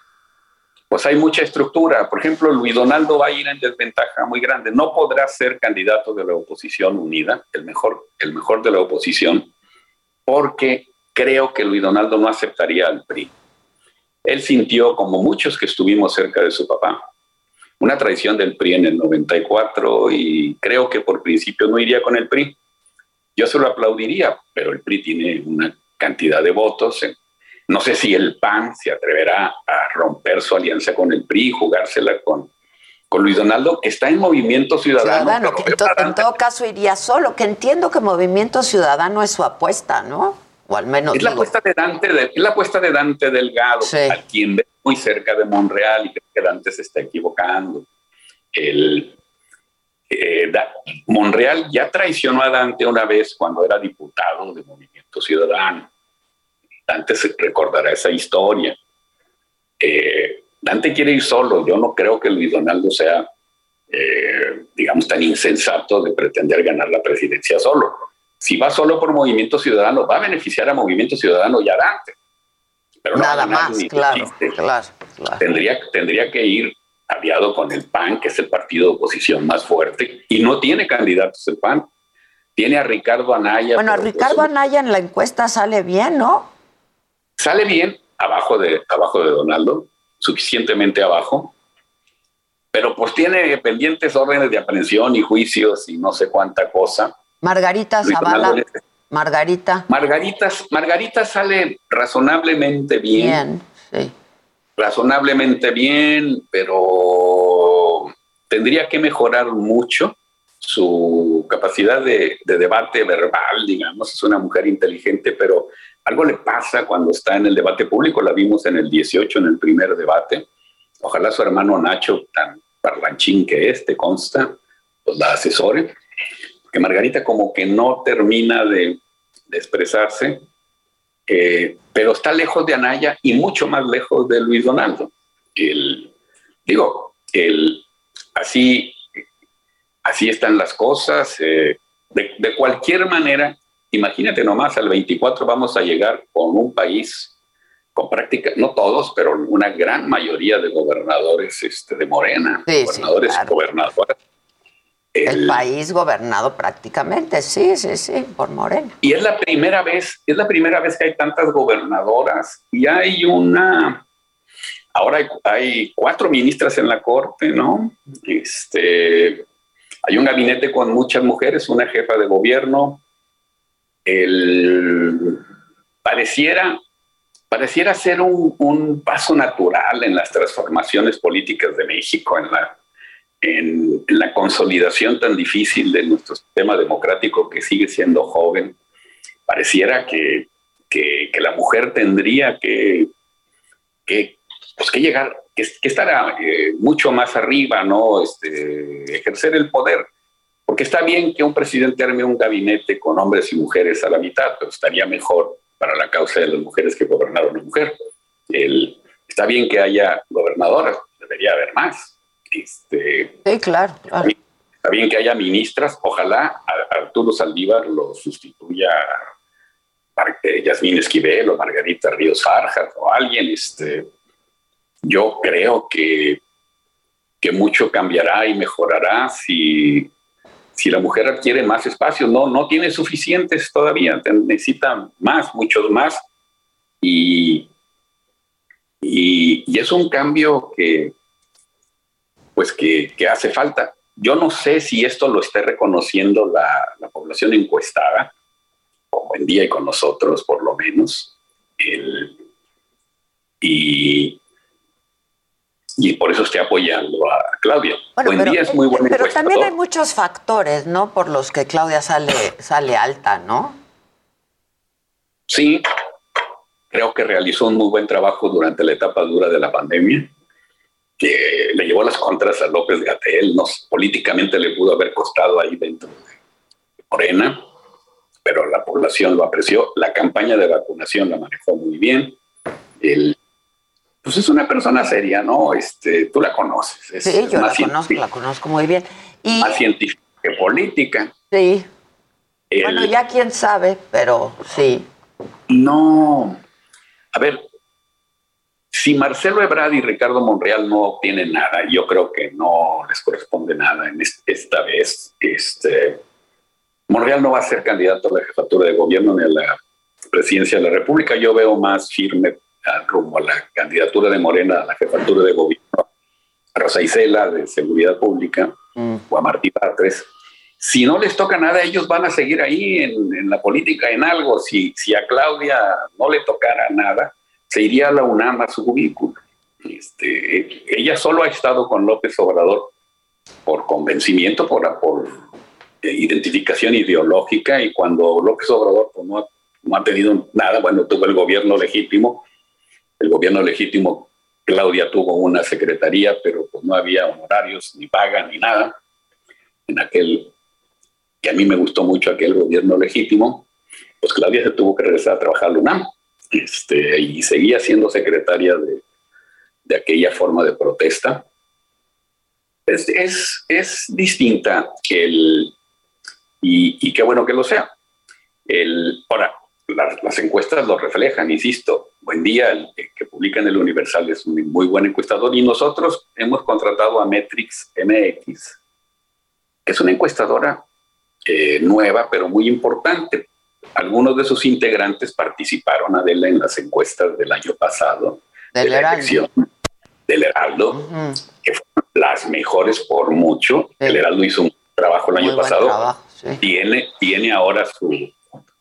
pues hay mucha estructura. Por ejemplo, Luis Donaldo va a ir en desventaja muy grande. No podrá ser candidato de la oposición unida, el mejor, el mejor de la oposición, porque creo que Luis Donaldo no aceptaría al PRI. Él sintió, como muchos que estuvimos cerca de su papá, una traición del PRI en el 94 y creo que por principio no iría con el PRI. Yo se lo aplaudiría, pero el PRI tiene una cantidad de votos, no sé si el PAN se atreverá a romper su alianza con el PRI y jugársela con, con Luis Donaldo, que está en Movimiento Ciudadano. en, todo caso iría solo, que entiendo que Movimiento Ciudadano es su apuesta, ¿no? O al menos. Es la apuesta de Dante, de, la apuesta de Dante Delgado, a quien muy cerca de Monreal y creo que Dante se está equivocando. El, eh, Monreal ya traicionó a Dante una vez cuando era diputado de Movimiento Ciudadano Dante se recordará esa historia. Eh, Dante quiere ir solo. Yo no creo que Luis Donaldo sea, eh, digamos, tan insensato de pretender ganar la presidencia solo. Si va solo por Movimiento Ciudadano, va a beneficiar a Movimiento Ciudadano y a Dante. Pero Nada más, claro, claro, Tendría, tendría que ir aliado con el PAN, que es el partido de oposición más fuerte, y no tiene candidatos el PAN. Tiene a Ricardo Anaya. Bueno, a Ricardo Anaya en la encuesta sale bien, ¿no? Sale bien abajo de, abajo de Donaldo, suficientemente abajo, pero pues tiene pendientes órdenes de aprehensión y juicios y no sé cuánta cosa. Margarita Zavala. Margarita. Margarita. Margarita sale razonablemente bien. Bien, sí. Razonablemente bien, pero tendría que mejorar mucho su capacidad de, de, debate verbal, digamos. Es una mujer inteligente, pero algo le pasa cuando está en el debate público, la vimos en el 18, en el primer debate. Ojalá su hermano Nacho, tan parlanchín que este consta, pues la asesore. Que Margarita como que no termina de, expresarse, eh, pero está lejos de Anaya y mucho más lejos de Luis Donaldo. El, digo, el, así, así están las cosas. Eh, de, cualquier manera, imagínate nomás, al 24 vamos a llegar con un país con práctica, no todos, pero una gran mayoría de gobernadores este, de Morena, gobernadores y gobernadoras. El, país gobernado prácticamente, sí, sí, sí, por Morena. Y es la primera vez, es la primera vez que hay tantas gobernadoras y hay una, ahora hay, hay cuatro ministras en la corte, ¿no? Este, hay un gabinete con muchas mujeres, una jefa de gobierno. El, pareciera, pareciera ser un, paso natural en las transformaciones políticas de México, en la, en, la consolidación tan difícil de nuestro sistema democrático que sigue siendo joven. Pareciera que, la mujer tendría que, que, pues, que llegar que, estará eh, mucho más arriba, ¿no? Este, ejercer el poder. Porque está bien que un presidente arme un gabinete con hombres y mujeres a la mitad, pero estaría mejor para la causa de las mujeres que gobernar una mujer. El, está bien que haya gobernadoras, debería haber más. Este, sí, claro, Está bien que haya ministras, ojalá Arturo Saldívar lo sustituya Yasmín Esquivel o Margarita Ríos Farjas o alguien, este, yo creo que, que mucho cambiará y mejorará si, si la mujer adquiere más espacio. No, no tiene suficientes todavía, necesita más, muchos más. Y, y, es un cambio que, pues que, que, hace falta. Yo no sé si esto lo esté reconociendo la, la población encuestada, como en día y con nosotros, por lo menos. El, y, y por eso estoy apoyando a Claudia. Buen día es muy buena Pero también hay muchos factores, ¿no? Por los que Claudia sale, sale alta, ¿no? Sí, creo que realizó un muy buen trabajo durante la etapa dura de la pandemia, que le llevó las contras a López Gatel, no, políticamente le pudo haber costado ahí dentro de Morena, pero la población lo apreció. La campaña de vacunación la manejó muy bien. El pues es una persona seria, ¿no? Este, tú la conoces. sí, yo la conozco, la conozco muy bien. Y, más científica que política. Sí. bueno, ya quién sabe, pero sí. No. A ver, si Marcelo Ebrard y Ricardo Monreal no obtienen nada, yo creo que no les corresponde nada en esta vez. Este, Monreal no va a ser candidato a la jefatura de gobierno ni a la presidencia de la República. Yo veo más firme rumbo a la candidatura de Morena a la jefatura de gobierno, a Rosa Isela de Seguridad Pública mm. o a Martí Patres, si no les toca nada, ellos van a seguir ahí en, la política, en algo. Si, si a Claudia no le tocara nada, se iría a la UNAM a su cubículo. Este, ella solo ha estado con López Obrador por convencimiento, por, eh, identificación ideológica, y cuando López Obrador pues, no, ha tenido nada, bueno, tuvo el gobierno legítimo, el gobierno legítimo, Claudia tuvo una secretaría, pero pues no había honorarios, ni paga, ni nada. En aquel, que a mí me gustó mucho aquel gobierno legítimo, pues Claudia se tuvo que regresar a trabajar a UNAM este, y seguía siendo secretaria de, de aquella forma de protesta. Es, es, es distinta el, y, qué bueno que lo sea. El, ahora, las, encuestas lo reflejan, insisto. Buen día, el que publica en el Universal es un muy buen encuestador y nosotros hemos contratado a Metrix MX, que es una encuestadora eh, nueva, pero muy importante. Algunos de sus integrantes participaron, Adela, en las encuestas del año pasado del de la elección del Heraldo, que fueron las mejores por mucho. El Heraldo hizo un trabajo el año pasado. tiene, tiene ahora su,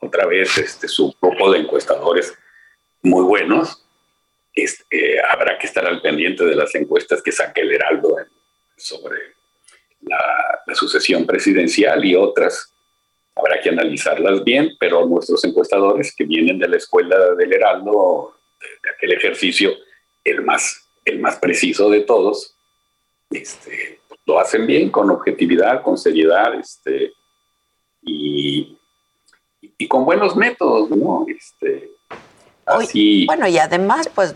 otra vez este, su grupo de encuestadores muy buenos. Este, habrá que estar al pendiente de las encuestas que saque el Heraldo sobre la, sucesión presidencial y otras. Habrá que analizarlas bien, pero nuestros encuestadores que vienen de la escuela del Heraldo, de, aquel ejercicio, el más, el más preciso de todos, este, lo hacen bien, con objetividad, con seriedad, este, y, y con buenos métodos, ¿no? Este, Así. Bueno, y además, pues,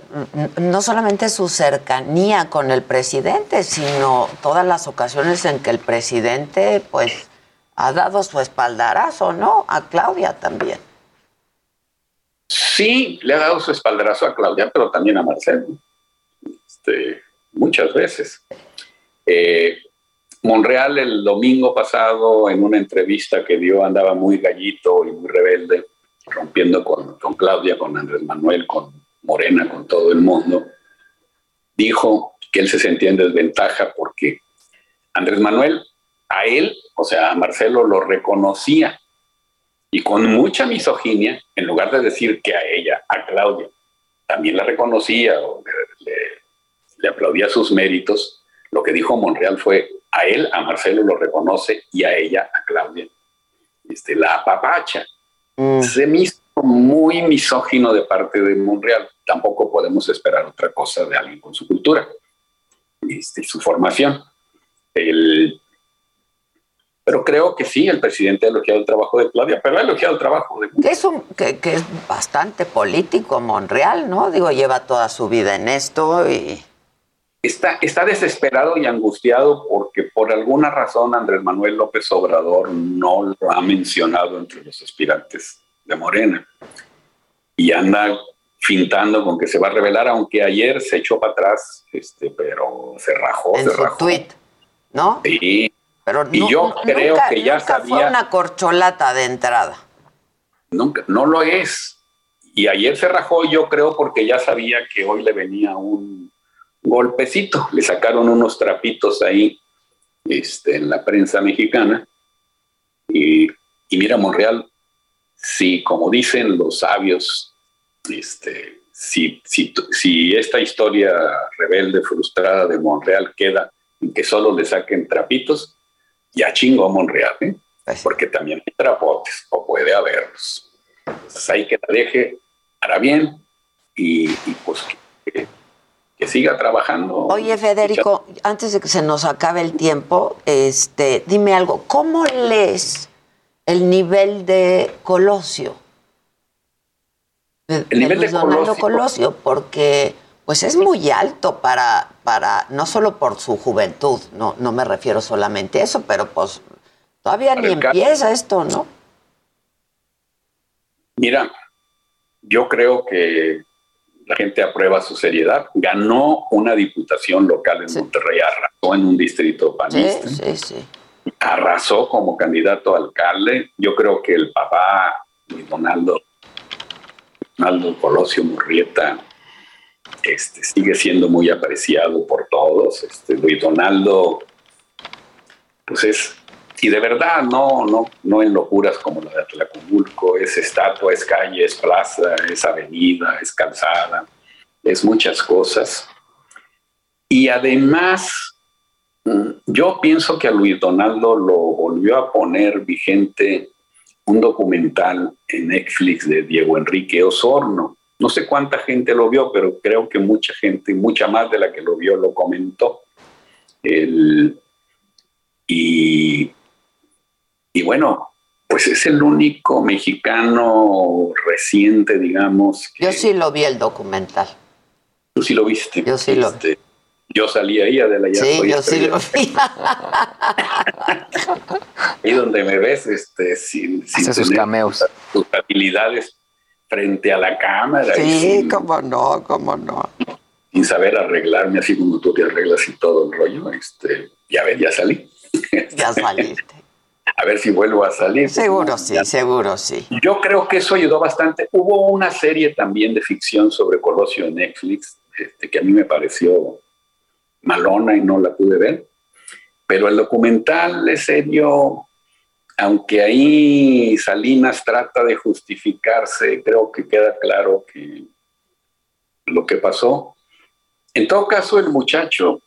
no solamente su cercanía con el presidente, sino todas las ocasiones en que el presidente, pues, ha dado su espaldarazo, ¿no? A Claudia también. Sí, le ha dado su espaldarazo a Claudia, pero también a Marcelo. Este, muchas veces. Eh, Monreal el domingo pasado, en una entrevista que dio, andaba muy gallito y muy rebelde rompiendo con, con Claudia, con Andrés Manuel, con Morena, con todo el mundo, dijo que él se sentía en desventaja porque Andrés Manuel a él, o sea, a Marcelo lo reconocía y con mucha misoginia, en lugar de decir que a ella, a Claudia, también la reconocía o le, le aplaudía sus méritos, lo que dijo Monreal fue, a él, a Marcelo lo reconoce y a ella, a Claudia, este, la apapacha. Mm. Se me hizo muy misógino de parte de Monreal. Tampoco podemos esperar otra cosa de alguien con su cultura este, su formación. Pero creo que sí, el presidente ha elogiado el trabajo de Claudia, pero ha elogiado el trabajo de... Es un, que, que, es bastante político Monreal, ¿no? Digo, lleva toda su vida en esto y... Está, está desesperado y angustiado porque por alguna razón Andrés Manuel López Obrador no lo ha mencionado entre los aspirantes de Morena. Y anda fintando con que se va a revelar, aunque ayer se echó para atrás, este, pero se rajó, en se su tweet, ¿no? Sí. Pero y yo creo que ya nunca sabía. fue una corcholata de entrada. Nunca, no lo es. Y ayer se rajó, yo creo, porque ya sabía que hoy le venía un golpecito. Le sacaron unos trapitos ahí este, en la prensa mexicana. Y, mira, Monreal, si como dicen los sabios, este, si, si, si esta historia rebelde, frustrada de Monreal queda en que solo le saquen trapitos, ya chingo a Monreal, ¿eh? pues porque también hay trapotes, o puede haberlos. Entonces hay que la deje, hará bien, y, y pues que, que siga trabajando. Oye, Federico, antes de que se nos acabe el tiempo, este, dime algo, ¿cómo lees el nivel de Colosio? el nivel de Colosio. Colosio, porque pues es muy alto para, para, no solo por su juventud, no, no me refiero solamente a eso, pero pues todavía ni empieza esto, ¿no? Mira, yo creo que la gente aprueba su seriedad. Ganó una diputación local en Monterrey, arrasó en un distrito panista. Sí, sí, Arrasó como candidato a alcalde. Yo creo que el papá, Donaldo, Donaldo Colosio Murrieta, este, sigue siendo muy apreciado por todos. Este, Luis Donaldo, pues es y de verdad no, no, no en locuras como la de Atlacomulco, es estatua, es calle, es plaza, es avenida, es calzada, es muchas cosas. Y además, mm, yo pienso que a Luis Donaldo lo volvió a poner vigente un documental en Netflix de Diego Enrique Osorno. No sé cuánta gente lo vio, pero creo que mucha gente, mucha más de la que lo vio, lo comentó. El, y y bueno, pues es el único mexicano reciente, digamos. yo sí lo vi el documental. Tú sí lo viste. Yo sí lo vi. Este, yo salí ahí, Adela, ya Sí, yo sí lo vi. ahí donde me ves, este, sin, sin sus cameos. tus habilidades frente a la cámara. Sí, cómo no, cómo no. Sin saber arreglarme así como tú te arreglas y todo el rollo. Este, ya ves, ya salí. Ya saliste a ver si vuelvo a salir. Seguro sí, seguro sí. Yo creo que eso ayudó bastante. Hubo una serie también de ficción sobre Colosio en Netflix, este, que a mí me pareció malona y no la pude ver, pero el documental es serio, aunque ahí Salinas trata de justificarse, creo que queda claro que lo que pasó. En todo caso, el muchacho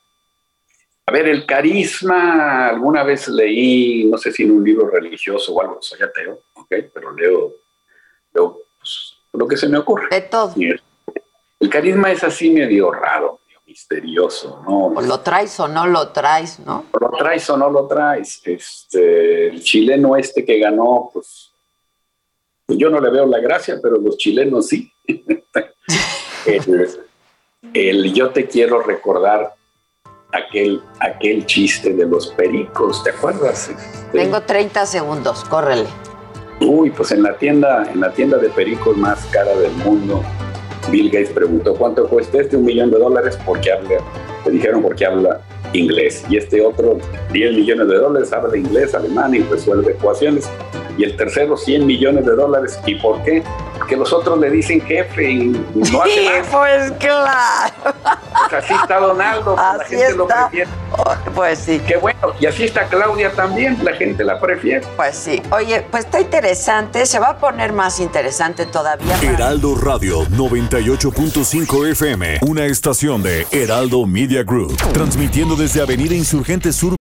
a ver, el carisma, alguna vez leí, no sé si en un libro religioso o algo, soy ateo, ¿ok? Pero leo, leo pues, lo que se me ocurre. De todo. El carisma es así medio raro, misterioso, ¿no? lo traes o no lo traes, ¿no? Lo traes o no lo traes. Este, el chileno este que ganó, pues, pues yo no le veo la gracia, pero los chilenos sí. el, yo te quiero recordar aquel, aquel chiste de los pericos, ¿te acuerdas? Este, Tengo 30 segundos, córrele. Uy, pues en la tienda, en la tienda de pericos más cara del mundo, Bill Gates preguntó cuánto cuesta este un millón de dólares porque habla, le dijeron porque habla inglés y este otro 10 millones de dólares habla inglés, alemán y resuelve ecuaciones y el tercero 100 millones de dólares. ¿Y por qué? Porque los otros le dicen jefe y no hace sí, pues claro. Pues así está Donaldo, pues la gente lo prefiere. Pues sí. Qué bueno. Y así está Claudia también, la gente la prefiere. Pues sí. Oye, pues está interesante, se va a poner más interesante todavía. Heraldo Radio 98.5 FM, una estación de Heraldo Media Group, transmitiendo desde Avenida Insurgente Sur.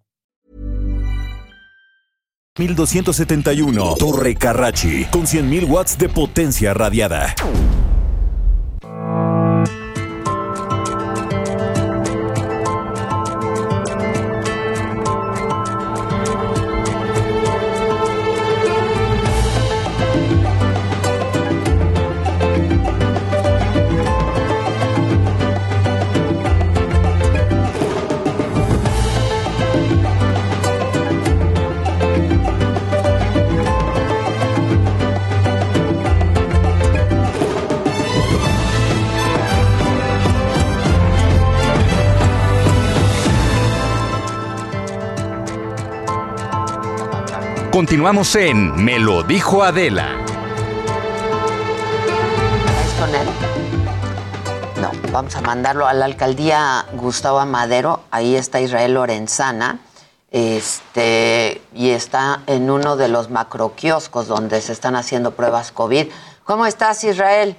1271 Torre Carrachi con 100.000 watts de potencia radiada. Continuamos en Me lo dijo Adela. ¿Es con él? No, vamos a mandarlo a la alcaldía Gustavo Amadero. Ahí está Israel Lorenzana. Este, y está en uno de los macroquioscos donde se están haciendo pruebas COVID. ¿Cómo estás, Israel?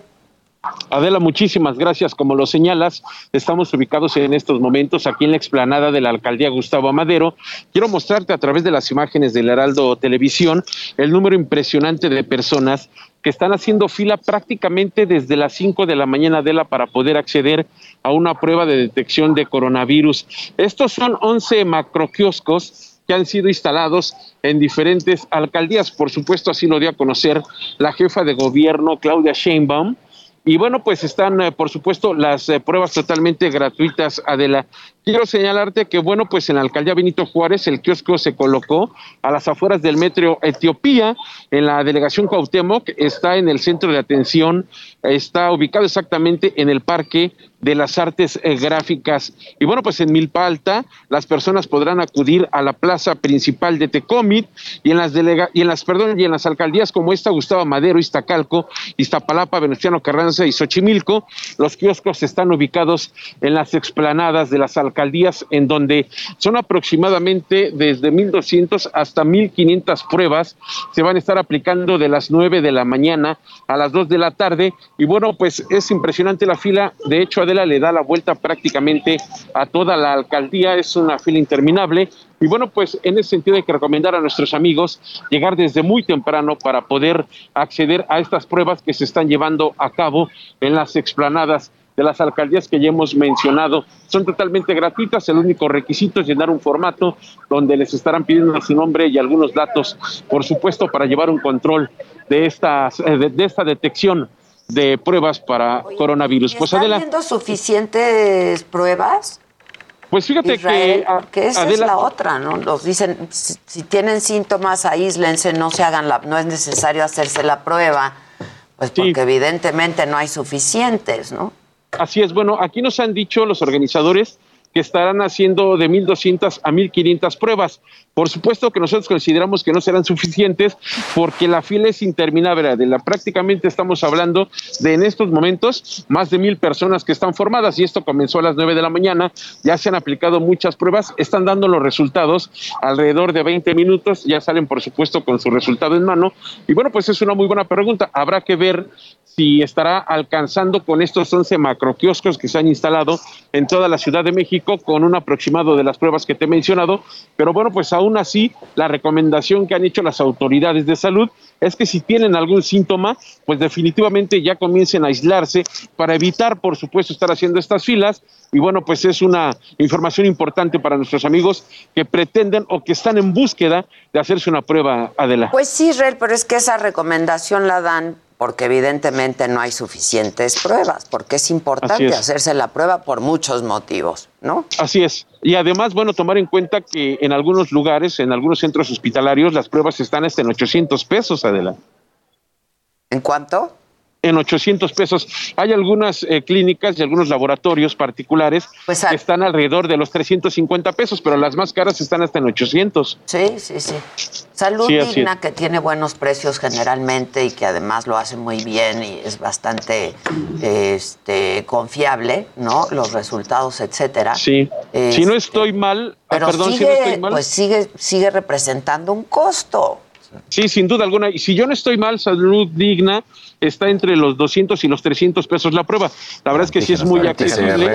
Adela, muchísimas gracias. Como lo señalas, estamos ubicados en estos momentos aquí en la explanada de la alcaldía Gustavo Amadero. Quiero mostrarte a través de las imágenes del Heraldo Televisión el número impresionante de personas que están haciendo fila prácticamente desde las 5 de la mañana, Adela, para poder acceder a una prueba de detección de coronavirus. Estos son 11 macroquioscos que han sido instalados en diferentes alcaldías. Por supuesto, así lo dio a conocer la jefa de gobierno, Claudia Sheinbaum, y bueno, pues están, eh, por supuesto, las eh, pruebas totalmente gratuitas, Adela. Quiero señalarte que, bueno, pues en la alcaldía Benito Juárez el kiosco se colocó a las afueras del metro Etiopía, en la delegación Cuauhtémoc, está en el centro de atención, está ubicado exactamente en el parque de las artes eh, gráficas. Y bueno, pues en Milpa Alta las personas podrán acudir a la plaza principal de Tecomit y en las delega y en las perdón, y en las alcaldías como esta Gustavo Madero, Iztacalco, Iztapalapa, Venustiano Carranza y Xochimilco, los kioscos están ubicados en las explanadas de las alcaldías en donde son aproximadamente desde 1200 hasta 1500 pruebas. Se van a estar aplicando de las 9 de la mañana a las 2 de la tarde. Y bueno, pues es impresionante la fila, de hecho le da la vuelta prácticamente a toda la alcaldía, es una fila interminable. Y bueno, pues en ese sentido hay que recomendar a nuestros amigos llegar desde muy temprano para poder acceder a estas pruebas que se están llevando a cabo en las explanadas de las alcaldías que ya hemos mencionado. Son totalmente gratuitas, el único requisito es llenar un formato donde les estarán pidiendo su nombre y algunos datos, por supuesto, para llevar un control de, eh, esta detección de pruebas para coronavirus. Pues ¿Están habiendo suficientes pruebas? Pues fíjate que, que esa es la otra, ¿no? Nos dicen si, tienen síntomas aíslense, no se hagan la, no es necesario hacerse la prueba, pues porque evidentemente no hay suficientes, ¿no? Así es, bueno, aquí nos han dicho los organizadores que estarán haciendo de 1.200 a 1.500 pruebas. Por supuesto que nosotros consideramos que no serán suficientes porque la fila es interminable. Adela. Prácticamente estamos hablando de en estos momentos más de mil personas que están formadas y esto comenzó a las 9 de la mañana. Ya se han aplicado muchas pruebas, están dando los resultados alrededor de 20 minutos, ya salen por supuesto con su resultado en mano. Y bueno, pues es una muy buena pregunta. Habrá que ver si estará alcanzando con estos 11 macroquioscos que se han instalado en toda la Ciudad de México con un aproximado de las pruebas que te he mencionado. Pero bueno, pues aún así, la recomendación que han hecho las autoridades de salud es que si tienen algún síntoma, pues definitivamente ya comiencen a aislarse para evitar, por supuesto, estar haciendo estas filas. Y bueno, pues es una información importante para nuestros amigos que pretenden o que están en búsqueda de hacerse una prueba, Adela. Pues sí, Israel, pero es que esa recomendación la dan porque evidentemente no hay suficientes pruebas, porque es importante hacerse la prueba por muchos motivos, ¿no? Así es. Y además, bueno, tomar en cuenta que en algunos lugares, en algunos centros hospitalarios, las pruebas están hasta en 800 pesos, Adela. ¿En cuánto? En 800 pesos. Hay algunas eh, clínicas y algunos laboratorios particulares pues que están alrededor de los 350 pesos, pero las más caras están hasta en 800. Sí, sí, sí. Salud Digna, que tiene buenos precios generalmente y que además lo hace muy bien y es bastante este, confiable, ¿no? Los resultados, etcétera. Sí. si no estoy este, mal, ah, perdón, si no estoy mal. Pues sigue, sigue representando un costo. Sí, sin duda alguna. Y si yo no estoy mal, salud digna está entre los 200 y los 300 pesos la prueba. La verdad es que sí es muy accesible.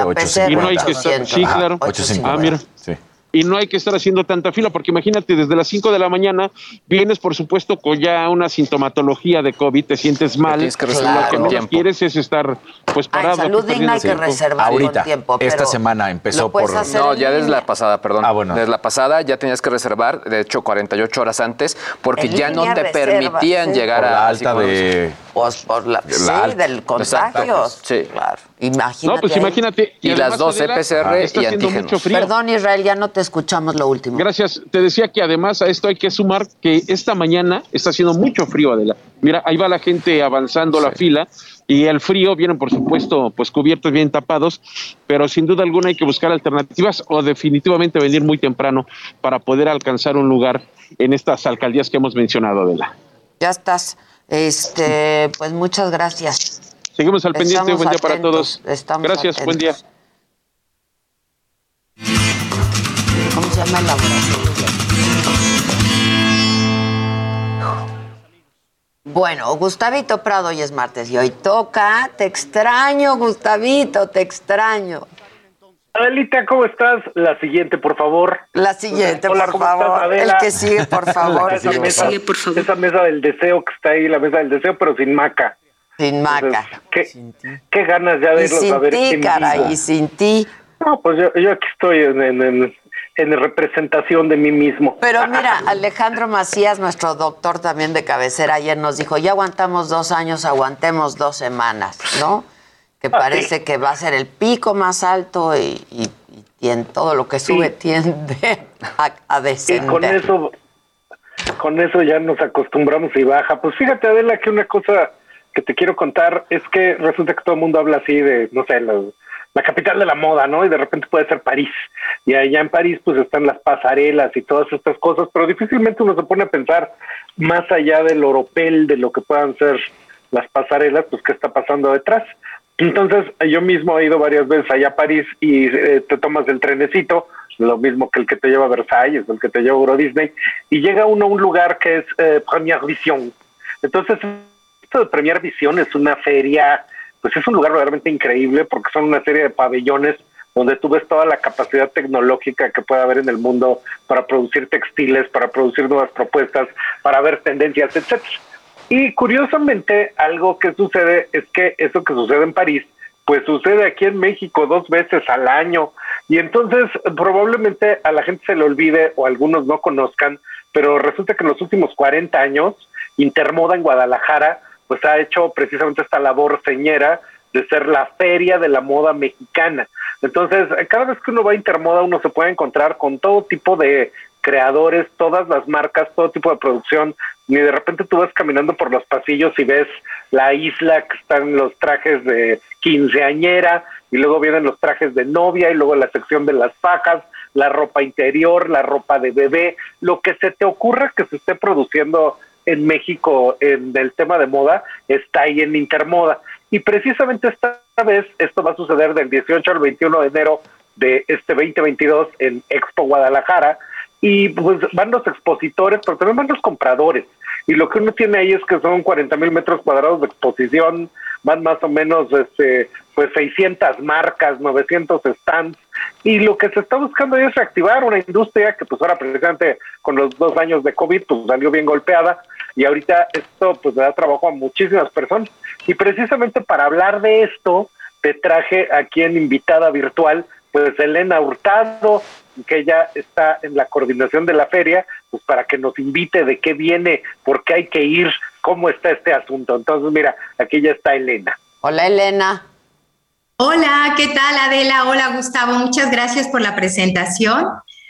Y no hay que estar. Sí, claro. Ah, mira. Sí y no hay que estar haciendo tanta fila, porque imagínate, desde las 5 de la mañana vienes, por supuesto, con ya una sintomatología de COVID, te sientes mal. Tienes que Lo que no quieres es estar pues parado. salud digna hay que reservar Ahorita, tiempo. esta semana empezó por... No, ya desde la pasada, perdón. Ah, bueno. Desde la pasada ya tenías que reservar, de hecho, 48 horas antes, porque ya no te permitían llegar a... La alta de... Pues por la, sí, del contagio. Sí. Claro. Imagínate. No, pues imagínate. Y, las dos PCR y antígenos. Perdón, Israel, ya no te escuchamos lo último. Gracias. Te decía que además a esto hay que sumar que esta mañana está haciendo mucho frío, Adela. Mira, ahí va la gente avanzando la fila y el frío vienen, por supuesto, pues cubiertos, bien tapados, pero sin duda alguna hay que buscar alternativas o definitivamente venir muy temprano para poder alcanzar un lugar en estas alcaldías que hemos mencionado, Adela. Ya estás. Este, pues muchas gracias. Seguimos al pendiente. Buen día para todos. gracias. Buen día. ¿Cómo se llama el laboratorio? Bueno, Gustavito Prado hoy es martes y hoy toca. Te extraño, Gustavito, te extraño. Adelita, ¿cómo estás? La siguiente, por favor. La siguiente, por favor. El que sigue, por favor. esa, mesa, sigue, por favor. esa mesa del deseo que está ahí, la mesa del deseo, pero sin maca. Sin maca. ¿qué, ¿qué, ganas ya de irlos sin a ver ti, caray, y sin ti. No, pues yo, yo aquí estoy en, en, en representación de mí mismo. Pero mira, Alejandro Macías, nuestro doctor también de cabecera, ayer nos dijo, ya aguantamos dos años, aguantemos dos semanas, ¿no? que parece que va a ser el pico más alto y, en todo lo que sube tiende a, descender. Y con eso, con eso ya nos acostumbramos y baja. Pues fíjate, Adela, que una cosa que te quiero contar es que resulta que todo el mundo habla así de, no sé, la capital de la moda, ¿no? Y de repente puede ser París. Y allá en París pues están las pasarelas y todas estas cosas, pero difícilmente uno se pone a pensar más allá del oropel, de lo que puedan ser las pasarelas, pues qué está pasando detrás. Entonces, yo mismo he ido varias veces allá a París y eh, te tomas el trenecito, lo mismo que el que te lleva a Versalles, el que te lleva a Euro Disney, y llega uno a un lugar que es eh, Premier Vision. Entonces, esto de Premier Vision es una feria, pues es un lugar realmente increíble porque son una serie de pabellones donde tú ves toda la capacidad tecnológica que puede haber en el mundo para producir textiles, para producir nuevas propuestas, para ver tendencias, etcétera. Y curiosamente, algo que sucede es que eso que sucede en París, pues sucede aquí en México dos veces al año. Y entonces probablemente a la gente se le olvide o algunos no conozcan, pero resulta que en los últimos 40 años, Intermoda en Guadalajara, pues ha hecho precisamente esta labor señera de ser la feria de la moda mexicana. Entonces, cada vez que uno va a Intermoda, uno se puede encontrar con todo tipo de creadores, todas las marcas, todo tipo de producción ni de repente tú vas caminando por los pasillos y ves la isla que están los trajes de quinceañera y luego vienen los trajes de novia y luego la sección de las fajas, la ropa interior, la ropa de bebé, lo que se te ocurra que se esté produciendo en México en el tema de moda está ahí en Intermoda. Y precisamente esta vez esto va a suceder del 18 al 21 de enero de este 2022 en Expo Guadalajara y pues van los expositores, pero también van los compradores. Y lo que uno tiene ahí es que son 40 mil metros cuadrados de exposición, van más o menos este, pues 600 marcas, 900 stands. Y lo que se está buscando es reactivar una industria que pues ahora precisamente con los dos años de COVID pues salió bien golpeada y ahorita esto pues le da trabajo a muchísimas personas. Y precisamente para hablar de esto, te traje aquí en invitada virtual pues Elena Hurtado, que ella está en la coordinación de la feria, pues para que nos invite de qué viene, por qué hay que ir, cómo está este asunto. Entonces, mira, aquí ya está Elena. Hola, Elena. Hola, ¿qué tal Adela? Hola Gustavo, muchas gracias por la presentación.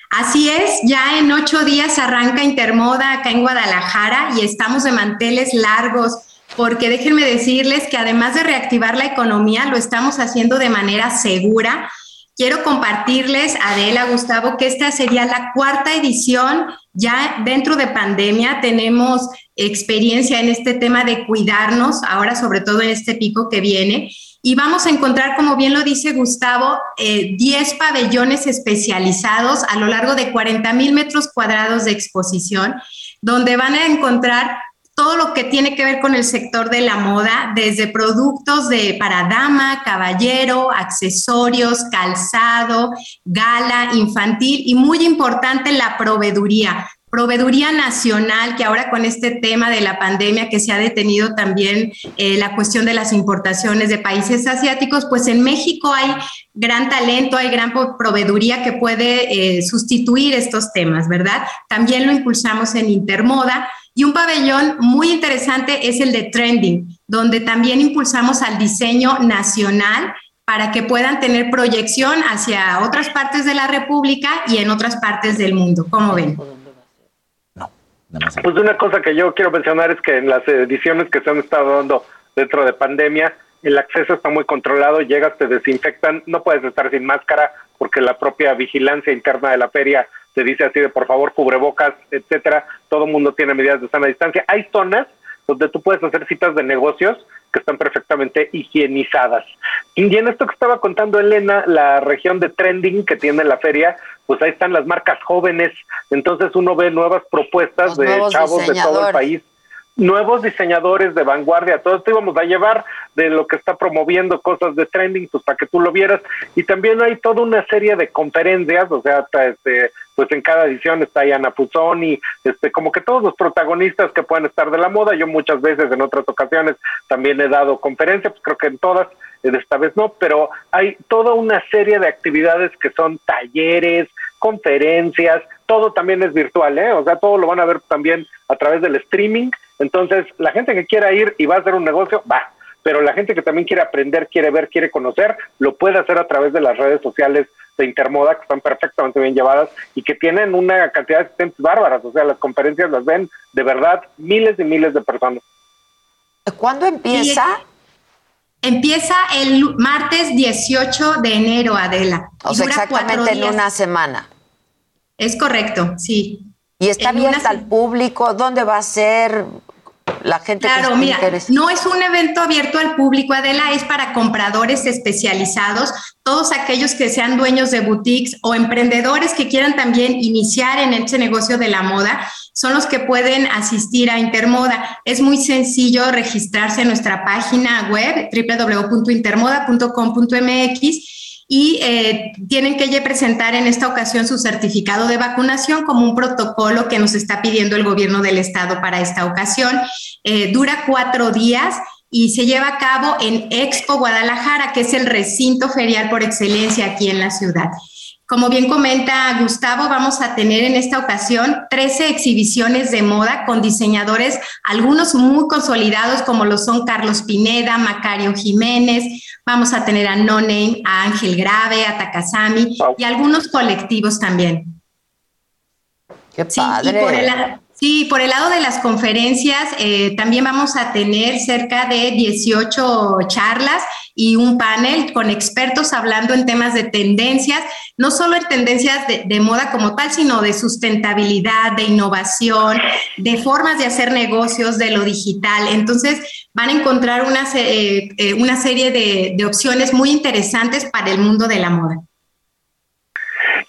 Así es, ya en ocho días arranca Intermoda acá en Guadalajara y estamos de manteles largos porque déjenme decirles que además de reactivar la economía, lo estamos haciendo de manera segura Quiero compartirles, Adela, Gustavo, que esta sería la cuarta edición. Ya dentro de pandemia tenemos experiencia en este tema de cuidarnos, ahora sobre todo en este pico que viene. Y vamos a encontrar, como bien lo dice Gustavo, 10 eh, pabellones especializados a lo largo de 40 mil metros cuadrados de exposición, donde van a encontrar todo lo que tiene que ver con el sector de la moda, desde productos de para dama, caballero, accesorios, calzado, gala, infantil y muy importante la proveeduría. Proveeduría nacional, que ahora con este tema de la pandemia que se ha detenido también eh, la cuestión de las importaciones de países asiáticos, pues en México hay gran talento, hay gran proveeduría que puede eh, sustituir estos temas, ¿verdad? También lo impulsamos en Intermoda y un pabellón muy interesante es el de Trending, donde también impulsamos al diseño nacional para que puedan tener proyección hacia otras partes de la República y en otras partes del mundo. ¿Cómo ven? No, Pues una cosa que yo quiero mencionar es que en las ediciones que se han estado dando dentro de pandemia, el acceso está muy controlado, llegas, te desinfectan, no puedes estar sin máscara porque la propia vigilancia interna de la feria se dice así de por favor cubrebocas, etcétera, todo el mundo tiene medidas de sana distancia. Hay zonas donde tú puedes hacer citas de negocios que están perfectamente higienizadas. Y en esto que estaba contando Elena, la región de trending que tiene la feria, pues ahí están las marcas jóvenes, entonces uno ve nuevas propuestas de chavos de todo el país nuevos diseñadores de vanguardia, todo esto íbamos a llevar de lo que está promoviendo cosas de trending, pues para que tú lo vieras. Y también hay toda una serie de conferencias, o sea, este, pues en cada edición está Ana Puzzoni, este, como que todos los protagonistas que pueden estar de la moda, yo muchas veces en otras ocasiones también he dado conferencias, pues creo que en todas, esta vez no, pero hay toda una serie de actividades que son talleres, conferencias, todo también es virtual, ¿eh? O sea, todo lo van a ver también a través del streaming. Entonces, la gente que quiera ir y va a hacer un negocio, va. Pero la gente que también quiere aprender, quiere ver, quiere conocer, lo puede hacer a través de las redes sociales de Intermoda, que están perfectamente bien llevadas y que tienen una cantidad de asistentes bárbaras. O sea, las conferencias las ven de verdad miles y miles de personas. ¿Cuándo empieza? Empieza el martes 18 de enero, Adela. O sea, exactamente en una semana. Es correcto, sí. ¿Y está abierta al público? ¿Dónde va a ser? La gente claro, mira, no es un evento abierto al público, Adela, es para compradores especializados, todos aquellos que sean dueños de boutiques o emprendedores que quieran también iniciar en este negocio de la moda, son los que pueden asistir a Intermoda. Es muy sencillo registrarse en nuestra página web www.intermoda.com.mx y eh, tienen que presentar en esta ocasión su certificado de vacunación como un protocolo que nos está pidiendo el gobierno del estado para esta ocasión. Eh, dura cuatro días y se lleva a cabo en Expo Guadalajara, que es el recinto ferial por excelencia aquí en la ciudad. Como bien comenta Gustavo, vamos a tener en esta ocasión 13 exhibiciones de moda con diseñadores, algunos muy consolidados como lo son Carlos Pineda, Macario Jiménez, vamos a tener a No Name, a Ángel Grave, a Takasami y algunos colectivos también. Qué padre. Sí, por el lado de las conferencias, eh, también vamos a tener cerca de 18 charlas y un panel con expertos hablando en temas de tendencias, no solo en tendencias de, moda como tal, sino de sustentabilidad, de innovación, de formas de hacer negocios, de lo digital. Entonces, van a encontrar una, eh, eh, una serie de, de opciones muy interesantes para el mundo de la moda.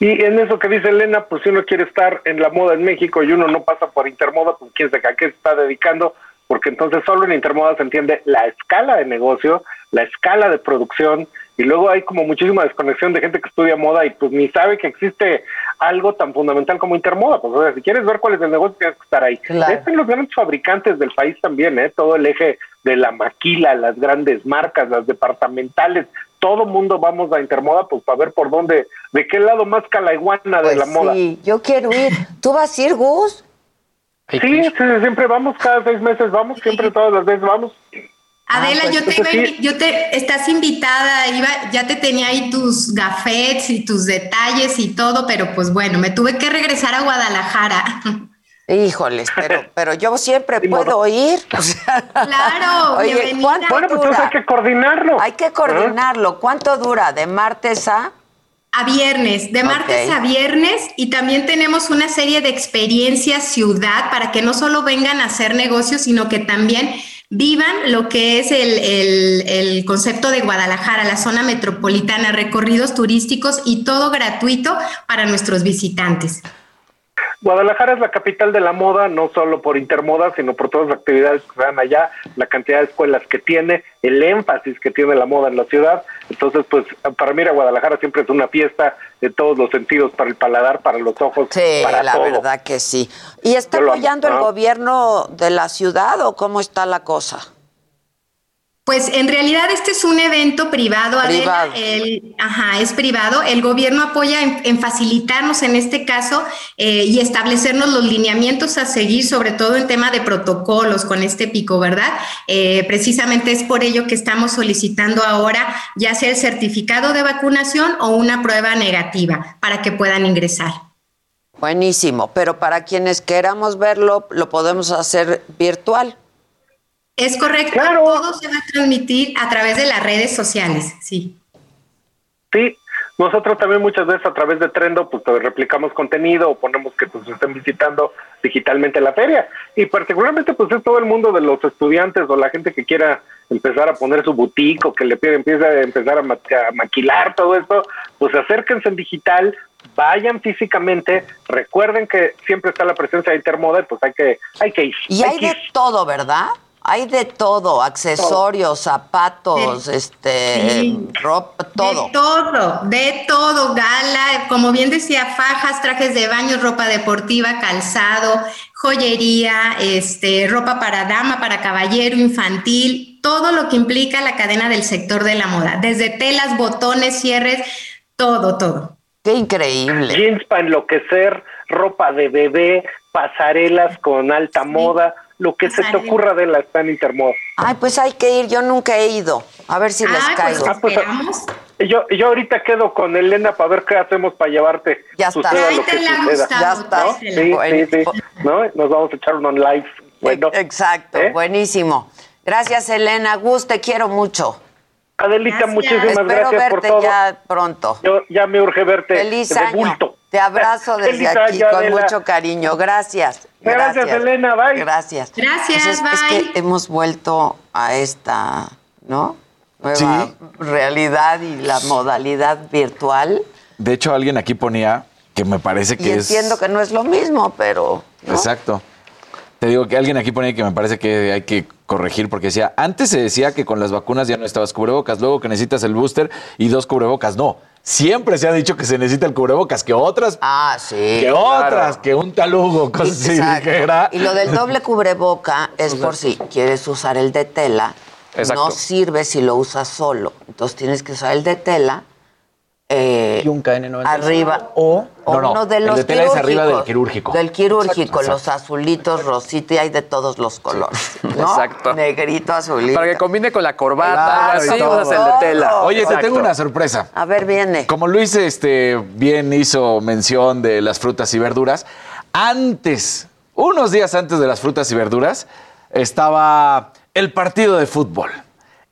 Y en eso que dice Elena, pues si uno quiere estar en la moda en México y uno no pasa por Intermoda, pues quién sabe a qué se está dedicando, porque entonces solo en Intermoda se entiende la escala de negocio, la escala de producción, y luego hay como muchísima desconexión de gente que estudia moda y pues ni sabe que existe algo tan fundamental como Intermoda. Pues o sea, si quieres ver cuál es el negocio, tienes que estar ahí. Están los grandes fabricantes del país también, ¿eh? todo el eje de la maquila, las grandes marcas, las departamentales, todo mundo vamos a Intermoda pues para ver por dónde, de qué lado más calaiguana de Pues la moda. Sí, yo quiero ir. ¿Tú vas a ir, Gus? Sí, sí, siempre vamos, cada seis meses vamos, siempre todas las veces vamos. Adela, pues, yo te iba, sí. yo te, estás invitada, iba, ya te tenía ahí tus gafetes y tus detalles y todo, pero pues bueno, me tuve que regresar a Guadalajara. Híjoles, pero, pero yo siempre puedo ir. O sea, Claro, Oye, bienvenida. ¿cuánto Bueno, pues, dura? entonces hay que coordinarlo. Hay que coordinarlo. ¿Cuánto dura? ¿De martes a...? A viernes, de martes a viernes y también tenemos una serie de experiencias ciudad para que no solo vengan a hacer negocios, sino que también vivan lo que es el, el- el concepto de Guadalajara, la zona metropolitana, recorridos turísticos y todo gratuito para nuestros visitantes. Guadalajara es la capital de la moda, no solo por Intermoda, sino por todas las actividades que se dan allá, la cantidad de escuelas que tiene, el énfasis que tiene la moda en la ciudad. Entonces, pues para mí a Guadalajara siempre es una fiesta de todos los sentidos, para el paladar, para los ojos, Sí, para la todo. verdad que sí. ¿Y está apoyando el ¿no? gobierno de la ciudad o cómo está la cosa? Pues en realidad este es un evento privado, Adela. Privado. El- ajá, es privado. El gobierno apoya en, en facilitarnos en este caso eh, y establecernos los lineamientos a seguir, sobre todo en tema de protocolos con este pico, ¿verdad? Eh, precisamente es por ello que estamos solicitando ahora ya sea el certificado de vacunación o una prueba negativa para que puedan ingresar. Buenísimo, pero para quienes queramos verlo, lo podemos hacer virtual. Es correcto, todo se va a transmitir a través de las redes sociales, sí. Sí, nosotros también muchas veces a través de Trendo pues replicamos contenido o ponemos que pues estén visitando digitalmente la feria y particularmente pues es todo el mundo de los estudiantes o la gente que quiera empezar a poner su boutique o que le pide empieza a empezar a, ma- a maquilar todo esto, pues acérquense en digital, vayan físicamente, recuerden que siempre está la presencia de Intermoda y pues hay que hay que ir. Y hay de ir. todo, ¿verdad? Hay de todo, accesorios, zapatos, este, Sí. ropa, todo. De todo, de todo, gala, como bien decía, fajas, trajes de baño, ropa deportiva, calzado, joyería, este, ropa para dama, para caballero, infantil, todo lo que implica la cadena del sector de la moda, desde telas, botones, cierres, todo, todo. Qué increíble. Jeans para enloquecer, ropa de bebé, pasarelas con alta moda, lo que se te ocurra de la está en Intermoda. Ay, pues hay que ir, yo nunca he ido. A ver si les caigo. Ah, pues, yo, yo ahorita quedo con Elena para ver qué hacemos para llevarte. Ya está. lo que suceda. Gustavo, Ya está. ¿No? tráetela. Sí, Bueno. sí, sí. ¿No? Nos vamos a echar un on live. Bueno. Exacto, ¿Eh? buenísimo. Gracias, Elena. Gus, te quiero mucho. Adelita, muchísimas Espero gracias por verte todo. ya pronto. Yo ya me urge verte Feliz de año. bulto. Te abrazo desde Feliz aquí año, con Adela. mucho cariño. Gracias. Gracias, Elena. Bye. Gracias. Gracias, Pues es, que hemos vuelto a esta, ¿no? Nueva realidad y la modalidad virtual. De hecho, alguien aquí ponía que me parece que Y es. entiendo que no es lo mismo, pero. ¿no? Exacto. Te digo que alguien aquí ponía que me parece que hay que corregir porque decía, antes se decía que con las vacunas ya no estabas cubrebocas, luego que necesitas el booster y dos cubrebocas. No, siempre se ha dicho que se necesita el cubrebocas, que otras, Ah, sí. que otras, que un talugo, cosas así, era. Y lo del doble cubreboca es por si quieres usar el de tela. Exacto. No sirve si lo usas solo. Entonces tienes que usar el de tela. Eh, Y un KN95. Arriba. O, o No, no, uno de el los de tela es arriba del quirúrgico. Del quirúrgico, Exacto, los azulitos, rositos, y hay de todos los colores. ¿no? Exacto. Negrito, azulito. Para que combine con la corbata, Claro, así, todo. usas el de tela. Oye, te tengo una sorpresa. A ver, viene. Como Luis este, bien hizo mención de las frutas y verduras, antes unos días antes de las frutas y verduras, estaba el partido de fútbol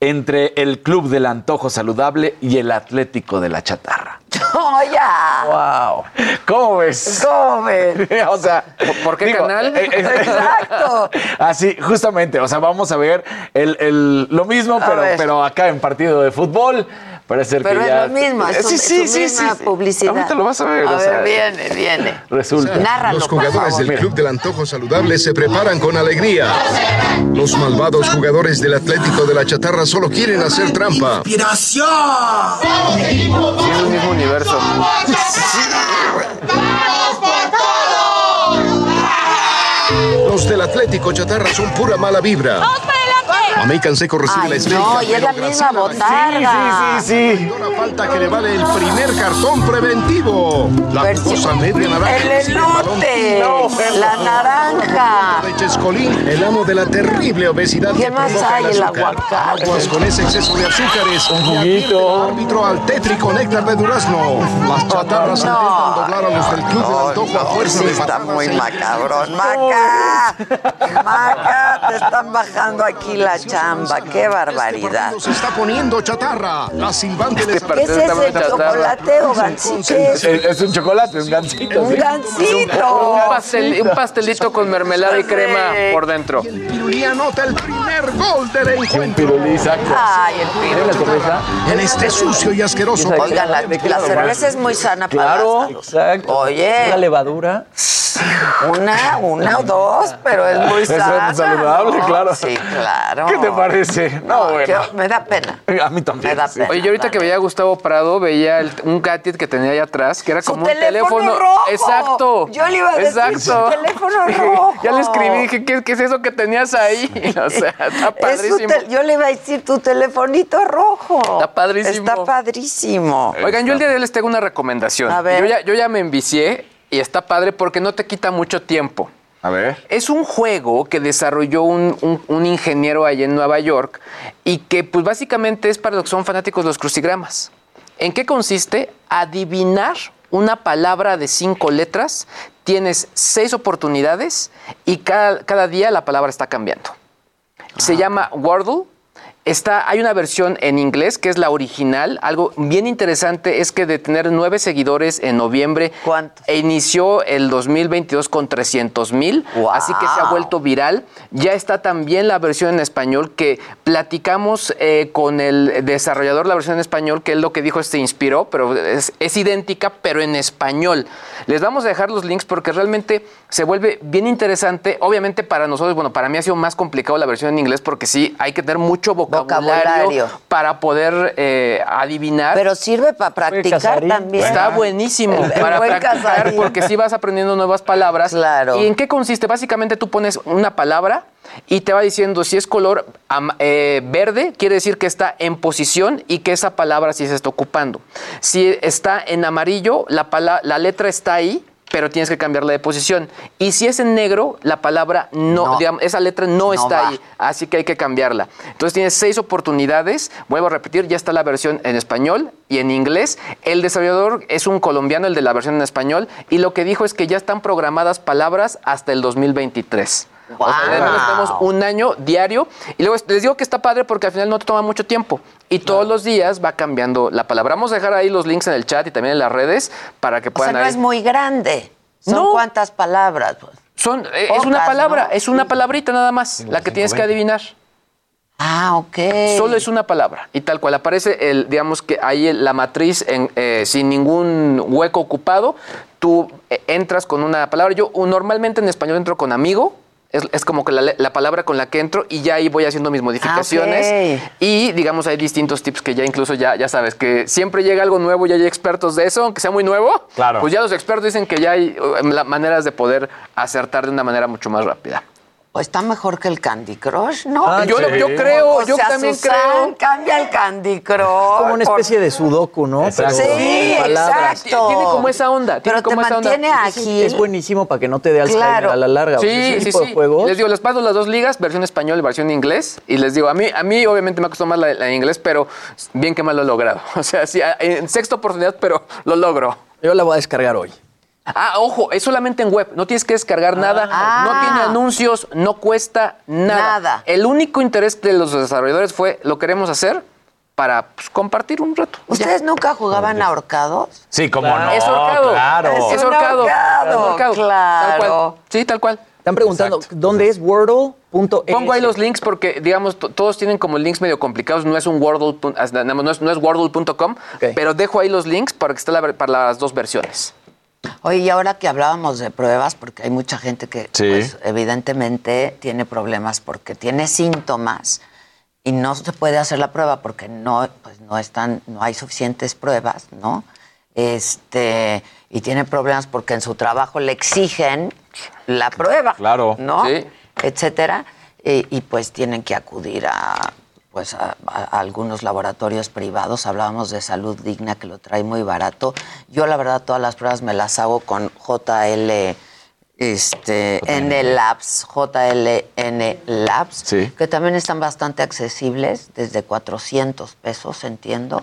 entre el Club del Antojo Saludable y el Atlético de la Chatarra. ¡Oh, ya! ¡Wow! ¿Cómo ves? ¿Cómo ves? o sea, ¿por qué digo, canal? eh, eh, Exacto. Así, justamente, o sea, vamos a ver el, el- lo mismo, A pero, ver. pero acá en partido de fútbol. Parece ser Pero que es ya. lo mismo, es su, sí, sí, su sí, misma sí. publicidad. Ahorita lo vas a ver. A o ver, viene, viene. Resulta. Nárralo, Los jugadores del Club del Antojo Saludable se preparan con alegría. Los malvados jugadores del Atlético de la Chatarra solo quieren hacer trampa. Sí, es el mismo universo. Los del Atlético Chatarra son pura mala vibra. Mamey Canseco recibe Ay, la estrella. no, y es la misma botarga. Sí, sí, sí. Una falta que le vale el primer cartón preventivo. La si- jugosa media naranja. El elote, la naranja. de Chescolín, el amo de la terrible obesidad ¿Qué que más provoca hay? el aguacate. Aguas con ese exceso de azúcares. Un juguito. árbitro al tétrico néctar de durazno. Las chatarras No, intentan doblar a los del club del antojo a fuerza sí de está muy macabrón. Maca, Maca, te están bajando aquí la chamba. Qué barbaridad. Se está poniendo chatarra. La silbante les ¿Qué es ese chocolate o gansito? ¿Qué Es, es? es un chocolate, un gansito. Un sí. gansito. Un, pastel- un pastelito con mermelada y crema por dentro. Pirulí anota el primer gol del encuentro. Pirulí, exacto. Ay, el ¿Tienes la piro. cerveza? En este sucio y asqueroso Oigan, la, la cerveza es muy sana para Claro, exacto. La Oye, levadura. una, una o dos, pero es muy Es sana. saludable, ¿no? claro. Sí, claro. ¿Qué te parece? No, bueno. Yo- me da pena. A mí también. Me da sí. pena. Oye, yo ahorita que veía a Gustavo Prado, veía el- un gadget que tenía ahí atrás, que era Su como un teléfono teléfono. rojo. Exacto. Yo le iba a decir Exacto. su teléfono Dije, rojo. Ya le escribí, dije, ¿qué, qué es eso que tenías ahí? O sea, está Es su padrísimo. yo le iba a decir tu telefonito rojo. Está padrísimo. Está padrísimo. Oigan, yo el día de hoy les tengo una recomendación. A ver. Yo ya, yo ya me envicié y está padre porque no te quita mucho tiempo. A ver. Es un juego que desarrolló un, un- un ingeniero allá en Nueva York y que pues básicamente es para los que son fanáticos de los crucigramas. ¿En qué consiste? Adivinar una palabra de cinco letras. Tienes seis oportunidades y cada, cada día la palabra está cambiando. Se llama Wordle. Está, hay una versión en inglés que es la original. Algo bien interesante es que de tener nueve seguidores en noviembre, e inició el 2022 con 300 mil, así que se ha vuelto viral. Ya está también la versión en español que platicamos eh, con el desarrollador de la versión en español, que él lo que dijo es se inspiró, pero es, es idéntica, pero en español. Les vamos a dejar los links porque realmente se vuelve bien interesante. Obviamente para nosotros, bueno, para mí ha sido más complicado la versión en inglés porque sí, hay que tener mucho vocabulario, Vocabulario. para poder eh, adivinar. Pero sirve para practicar también. Está buenísimo El- el para buen practicar Casarín. porque sí vas aprendiendo nuevas palabras. Claro. ¿Y en qué consiste? Básicamente tú pones una palabra y te va diciendo si es color am- eh, verde, quiere decir que está en posición y que esa palabra sí se está ocupando. Si está en amarillo, la, pala- la letra está ahí, pero tienes que cambiarla de posición. Y si es en negro, la palabra no, No. digamos, esa letra no, No está va. ahí, así que hay que cambiarla. Entonces tienes seis oportunidades, vuelvo a repetir, ya está la versión en español y en inglés. El desarrollador es un colombiano, el de la versión en español, y lo que dijo es que ya están programadas palabras hasta el 2023. O sea, además tenemos un año diario. Y luego les digo que está padre porque al final no te toma mucho tiempo. Y todos los días va cambiando la palabra. Vamos a dejar ahí los links en el chat y también en las redes para que O sea, puedan no ahí- es muy grande. ¿Son No. cuántas palabras? pues? Son, eh, es una palabra, ¿no? es una palabrita nada más, la que tienes que adivinar. Ah, ok. Solo es una palabra y tal cual aparece el, digamos que ahí la matriz en, eh, sin ningún hueco ocupado. Tú eh, entras con una palabra. Yo normalmente en español entro con amigo. Es, es como que la, le- la palabra con la que entro y ya ahí voy haciendo mis modificaciones. ok. Y digamos hay distintos tips que ya incluso ya, ya sabes que siempre llega algo nuevo, ya hay expertos de eso, aunque sea muy nuevo. Claro. Pues ya los expertos dicen que ya hay la- maneras de poder acertar de una manera mucho más rápida. Está mejor que el Candy Crush, ¿no? Ah, yo- yo creo, O yo sea, también Susan, creo. Cambia el Candy Crush. Como una especie de sudoku, ¿no? Sí, palabras. exacto. Tiene como esa onda. tiene Pero te como esa onda. mantiene ágil. Es buenísimo para que no te dé Alzheimer Claro. a la larga. O sea, Sí, sí, sí. juegos. Les digo, les paso las dos ligas, versión español y versión inglés. Y les digo, a mí, a mí obviamente me ha costado más la, la inglés, pero bien que mal lo he logrado. O sea, sí, en sexta oportunidad, pero lo logro. Yo la voy a descargar hoy. Ah, ojo, es solamente en web, no tienes que descargar nada, no tiene anuncios, no cuesta nada. Nada. El único interés de los desarrolladores fue lo queremos hacer para pues, compartir un rato. ¿Ustedes nunca jugaban ahorcados? Sí, como no. Es ahorcado. Claro. Es ahorcado. ahorcado, Es ahorcado. claro. Tal cual. Sí, tal cual. Están preguntando, ¿dónde es Wordle.es? Pongo ahí los links porque, digamos, to- todos tienen como links medio complicados. No es un Wordle, no es, no es Wordle.com, pero dejo ahí los links para que esté la para las dos versiones. Oye, y ahora que hablábamos de pruebas, porque hay mucha gente que Sí. pues, evidentemente tiene problemas porque tiene síntomas y no se puede hacer la prueba porque no, pues, no están, no hay suficientes pruebas, ¿no? Este, y tiene problemas porque en su trabajo le exigen la prueba. Claro. ¿no? Sí. Etcétera. Y, y, pues tienen que acudir a pues a, algunos laboratorios privados. Hablábamos de salud digna que lo trae muy barato. Yo la verdad todas las pruebas me las hago con JL este N Labs, JLN Labs, Sí. que también están bastante accesibles, desde 400 pesos, entiendo.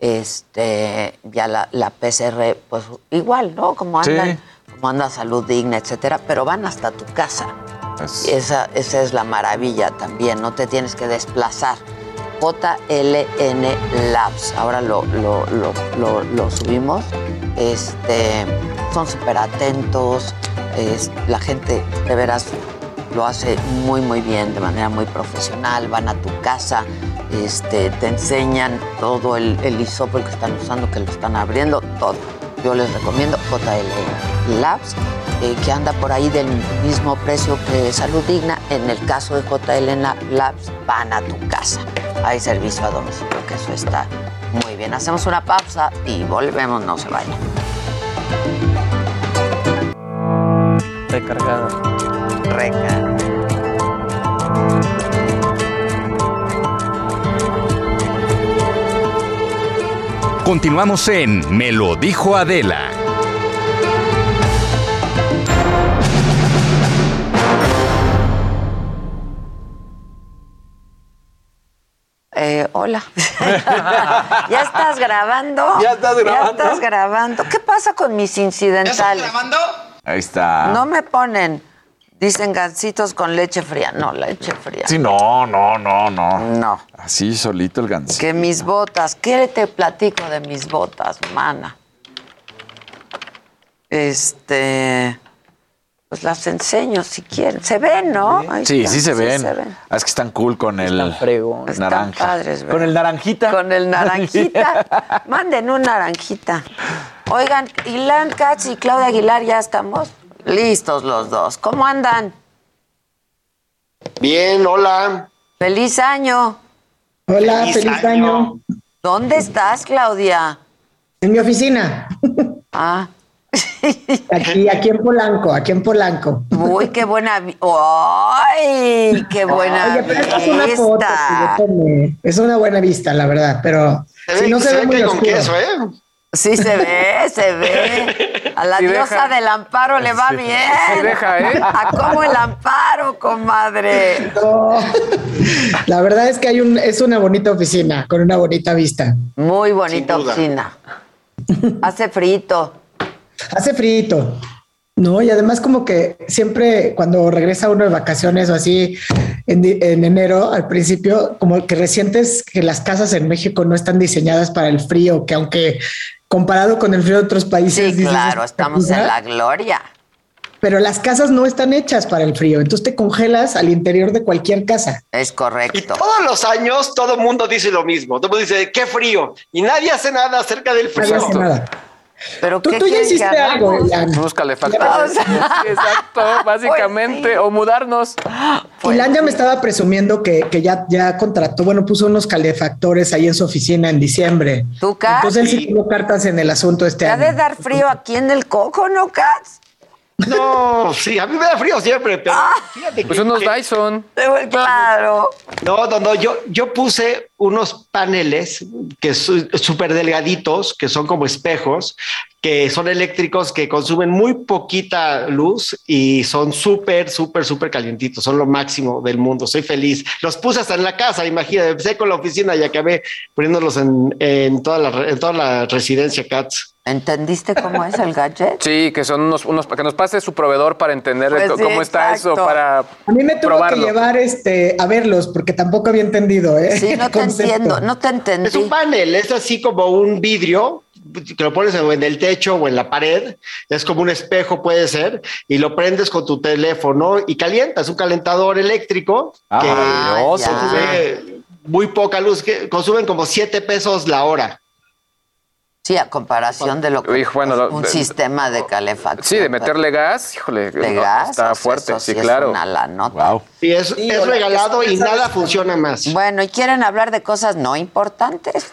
Este, ya la, la PCR, pues igual, ¿no? Como Sí. andan, como anda salud digna, etcétera, pero van hasta tu casa. Esa, esa es la maravilla también, no te tienes que desplazar. JLN Labs, ahora lo, lo, lo, lo- subimos. Este, son súper atentos, es- la gente de veras lo hace muy muy bien, de manera muy profesional, van a tu casa, este, te enseñan todo el, el que están usando, que lo están abriendo, todo. Yo les recomiendo JL Labs, eh, que anda por ahí del mismo precio que Salud Digna. En el caso de JL Labs, van a tu casa. Hay servicio a domicilio, que eso está muy bien. Hacemos una pausa y volvemos, no se vayan. Recargada. Recargada. Continuamos en Me lo dijo Adela. Eh, hola. ¿Ya estás grabando? Ya estás grabando. ¿Ya estás grabando? ¿Qué pasa con mis incidentales? Ahí está. No me ponen. Dicen gancitos con leche fría. No, leche fría. Sí, no, no, no, no. No. Así solito el ganso. Que mis botas. ¿Qué te platico de mis botas, mana? Este. Pues las enseño si quieren. Se ven, ¿no? Ahí Sí, están, sí se ven. se ven. Ah, es que están cool con el Están naranja. con el naranjita. Con el naranjita. Manden un naranjita. Oigan, Ilan Katz y Claudia Aguilar, ya estamos listos los dos. ¿Cómo andan? Bien, hola. Feliz año. Hola, feliz, año. ¿Dónde estás, Claudia? En mi oficina. Ah. Aquí, aquí en Polanco, aquí en Polanco. Uy, qué buena. ¡Ay! ¡Qué buena Oye, pero esta es una foto que vista! yo tomé. Es una buena vista, la verdad, pero Se si ve, no se, se ve ve muy que con queso, ¿eh? Sí se ve, se ve. A la Sí diosa deja. del amparo le va bien. Sí deja, ¿eh? A cómo el amparo, comadre. No. La verdad es que hay un, es una bonita oficina con una bonita vista. Muy bonita oficina. Hace frito. Hace frito. No, y además como que siempre cuando regresa uno de vacaciones o así en enero al principio, como que resientes que las casas en México no están diseñadas para el frío, que aunque comparado con el frío de otros países, Sí, dices, claro, "Esta estamos en cosa", la gloria. pero las casas no están hechas para el frío, entonces te congelas al interior de cualquier casa. Es Y correcto. todos los años todo el mundo dice lo mismo. Todo el mundo dice, qué frío. Y nadie hace nada acerca del Nadie frío. hace nada. Pero Tú, ¿qué tú ya hiciste algo. Unos calefactores. Sí, Exacto, básicamente. Pues sí. O mudarnos. Pues Ilan ya me estaba presumiendo que, que ya, ya contrató, bueno, puso unos calefactores ahí en su oficina en diciembre. ¿Tú, Kat? Entonces él sí tuvo cartas en el asunto este Te ha año. de dar frío aquí en el coco, ¿no, Katz? No, sí, a mí me da frío siempre, pero Ah. fíjate que... Pues unos que- Dyson. Eh, Claro. No, no, no, yo, yo puse unos paneles que son súper delgaditos, que son como espejos, que son eléctricos que consumen muy poquita luz y son súper, súper, súper calientitos. Son lo máximo del mundo. Soy feliz. Los puse hasta en la casa, imagínate. Empecé con la oficina y acabé poniéndolos en, en, toda, la, en toda la residencia CATS. ¿Entendiste cómo es el gadget? Sí, que son unos, unos que nos pase su proveedor para entender Pues sí, cómo está eso, para A mí me tuvo probarlo. que llevar este, a verlos porque tampoco había entendido. ¿eh? Sí, no te entiendo, no te entendí. Es un panel, es así como un vidrio que lo pones en el techo o en la pared, es como un espejo puede ser, y lo prendes con tu teléfono y calienta, es un calentador eléctrico Ah, que maravilloso. consume muy poca luz, que consumen como 7 pesos la hora. Sí, a comparación de lo que Hijo, bueno, un de- sistema de calefacción. Sí, de meterle gas, híjole, de no, gas. está o sea, fuerte, eso sí, es claro. una la nota. Y es, es regalado y nada funciona más. Bueno, y quieren hablar de cosas no importantes.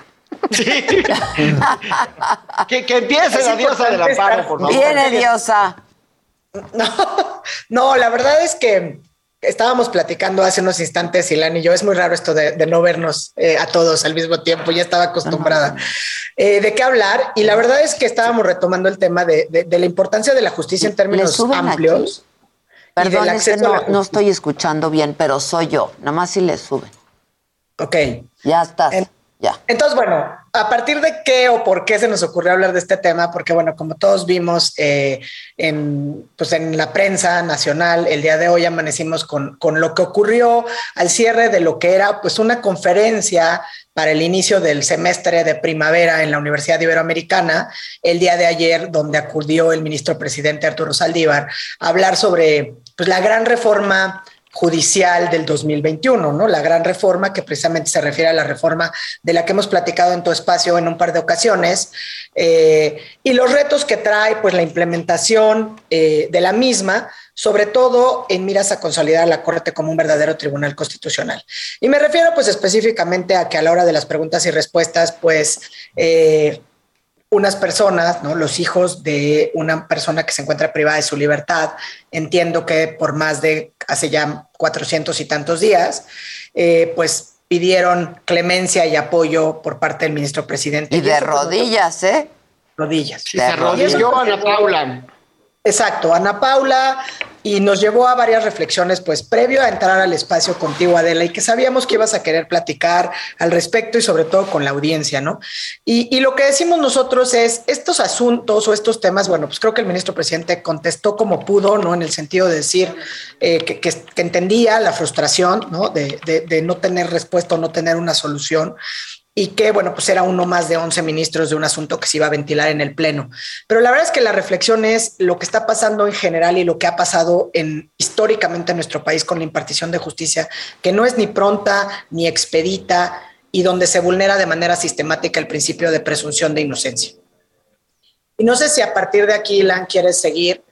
Que, que empiece Es la diosa importante amparo, estar- por favor. Viene diosa. No, la verdad es que estábamos platicando hace unos instantes, Ilan y yo. Es muy raro esto de, de no vernos eh, a todos al mismo tiempo. Ya estaba acostumbrada. Eh, ¿De qué hablar? Y la verdad es que estábamos retomando el tema de, de- de la importancia de la justicia en términos amplios. Perdón, es que no, la no estoy escuchando bien, pero soy yo. Nomás si le suben. Ok. Ya estás. Entonces, bueno, ¿a partir de qué o por qué se nos ocurrió hablar de este tema? Porque, bueno, como todos vimos eh, en, pues en la prensa nacional, el día de hoy amanecimos con, con lo que ocurrió al cierre de lo que era pues una conferencia para el inicio del semestre de primavera en la Universidad Iberoamericana, el día de ayer, donde acudió el ministro presidente Arturo Saldívar a hablar sobre pues, la gran reforma judicial del 2021, ¿no? La gran reforma que precisamente se refiere a la reforma de la que hemos platicado en tu espacio en un par de ocasiones eh, y los retos que trae pues la implementación eh, de la misma, sobre todo en miras a consolidar la Corte como un verdadero tribunal constitucional. Y me refiero pues específicamente a que a la hora de las preguntas y respuestas pues eh, unas personas, ¿no? los hijos de una persona que se encuentra privada de su libertad, entiendo que por más de hace ya 400 y tantos días, eh, pues pidieron clemencia y apoyo por parte del ministro presidente. Y de pues, rodillas, ¿eh? rodillas. Y se arrodilló Ana Paula. Exacto, Ana Paula, y nos llevó a varias reflexiones, pues previo a entrar al espacio contigo, Adela, y que sabíamos que ibas a querer platicar al respecto y sobre todo con la audiencia, ¿no? Y, lo que decimos nosotros es, estos asuntos o estos temas, bueno, pues creo que el ministro presidente contestó como pudo, ¿no? En el sentido de decir eh, que, que- que entendía la frustración, ¿no? De, de- de no tener respuesta o no tener una solución y que, bueno, pues era uno más de 11 ministros de un asunto que se iba a ventilar en el Pleno. Pero la verdad es que la reflexión es lo que está pasando en general y lo que ha pasado en, históricamente en nuestro país con la impartición de justicia, que no es ni pronta ni expedita y donde se vulnera de manera sistemática el principio de presunción de inocencia. Y no sé si a partir de aquí, Ilan, quieres seguir,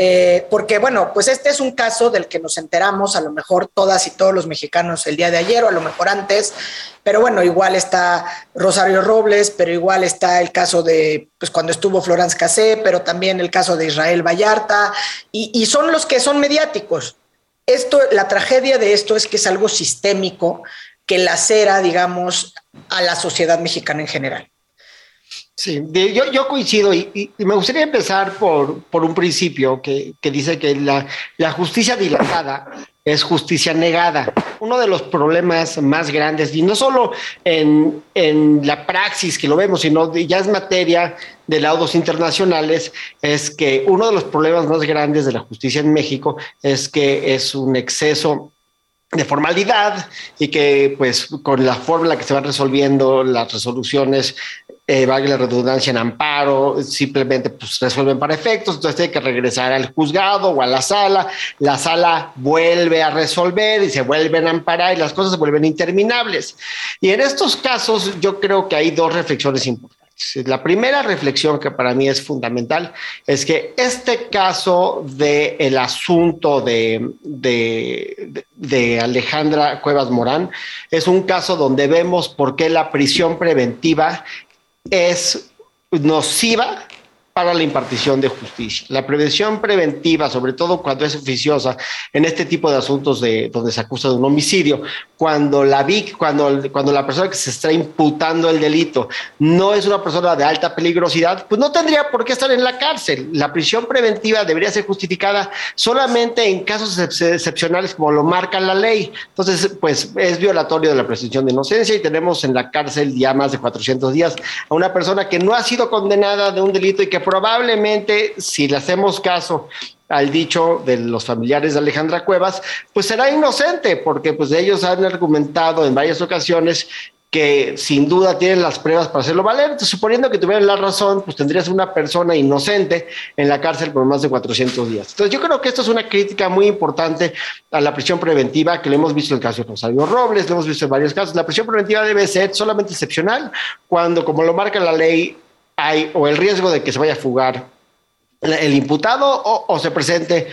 eh, porque bueno, pues este es un caso del que nos enteramos, a lo mejor todas y todos los mexicanos el día de ayer o a lo mejor antes, pero bueno, igual está Rosario Robles, pero igual está el caso de, pues cuando estuvo Florence Cassé, pero también el caso de Israel Vallarta, y, y son los que son mediáticos. Esto, la tragedia de esto es que es algo sistémico que lacera, digamos, a la sociedad mexicana en general. Sí, yo, yo coincido y, y- me gustaría empezar por, por un principio que, que dice que la, la justicia dilatada es justicia negada. Uno de los problemas más grandes, y no solo en, en la praxis que lo vemos, sino ya es materia de laudos internacionales, es que uno de los problemas más grandes de la justicia en México es que es un exceso de formalidad y que pues con la forma en la que se van resolviendo las resoluciones, eh, valga la redundancia en amparo, simplemente pues resuelven para efectos, entonces hay que regresar al juzgado o a la sala, la sala vuelve a resolver y se vuelven a amparar y las cosas se vuelven interminables. Y en estos casos yo creo que hay dos reflexiones importantes. La primera reflexión que para mí es fundamental es que este caso del el asunto de, de, de Alejandra Cuevas Morán es un caso donde vemos por qué la prisión preventiva es nociva para la impartición de justicia. La prevención preventiva, sobre todo cuando es oficiosa en este tipo de asuntos de donde se acusa de un homicidio, cuando la VIC, cuando, cuando la persona que se está imputando el delito no es una persona de alta peligrosidad, pues no tendría por qué estar en la cárcel. La prisión preventiva debería ser justificada solamente en casos excepcionales como lo marca la ley. Entonces, pues es violatorio de la presunción de inocencia y tenemos en la cárcel ya más de 400 días a una persona que no ha sido condenada de un delito y que probablemente, si le hacemos caso al dicho de los familiares de Alejandra Cuevas, pues será inocente, porque pues ellos han argumentado en varias ocasiones que sin duda tienen las pruebas para hacerlo valer. Entonces, suponiendo que tuvieran la razón, pues tendrías una persona inocente en la cárcel por más de 400 días. Entonces, yo creo que esto es una crítica muy importante a la prisión preventiva, que lo hemos visto en el caso de Rosario Robles, lo hemos visto en varios casos. La prisión preventiva debe ser solamente excepcional cuando, como lo marca la ley, hay o el riesgo de que se vaya a fugar el imputado o, se presente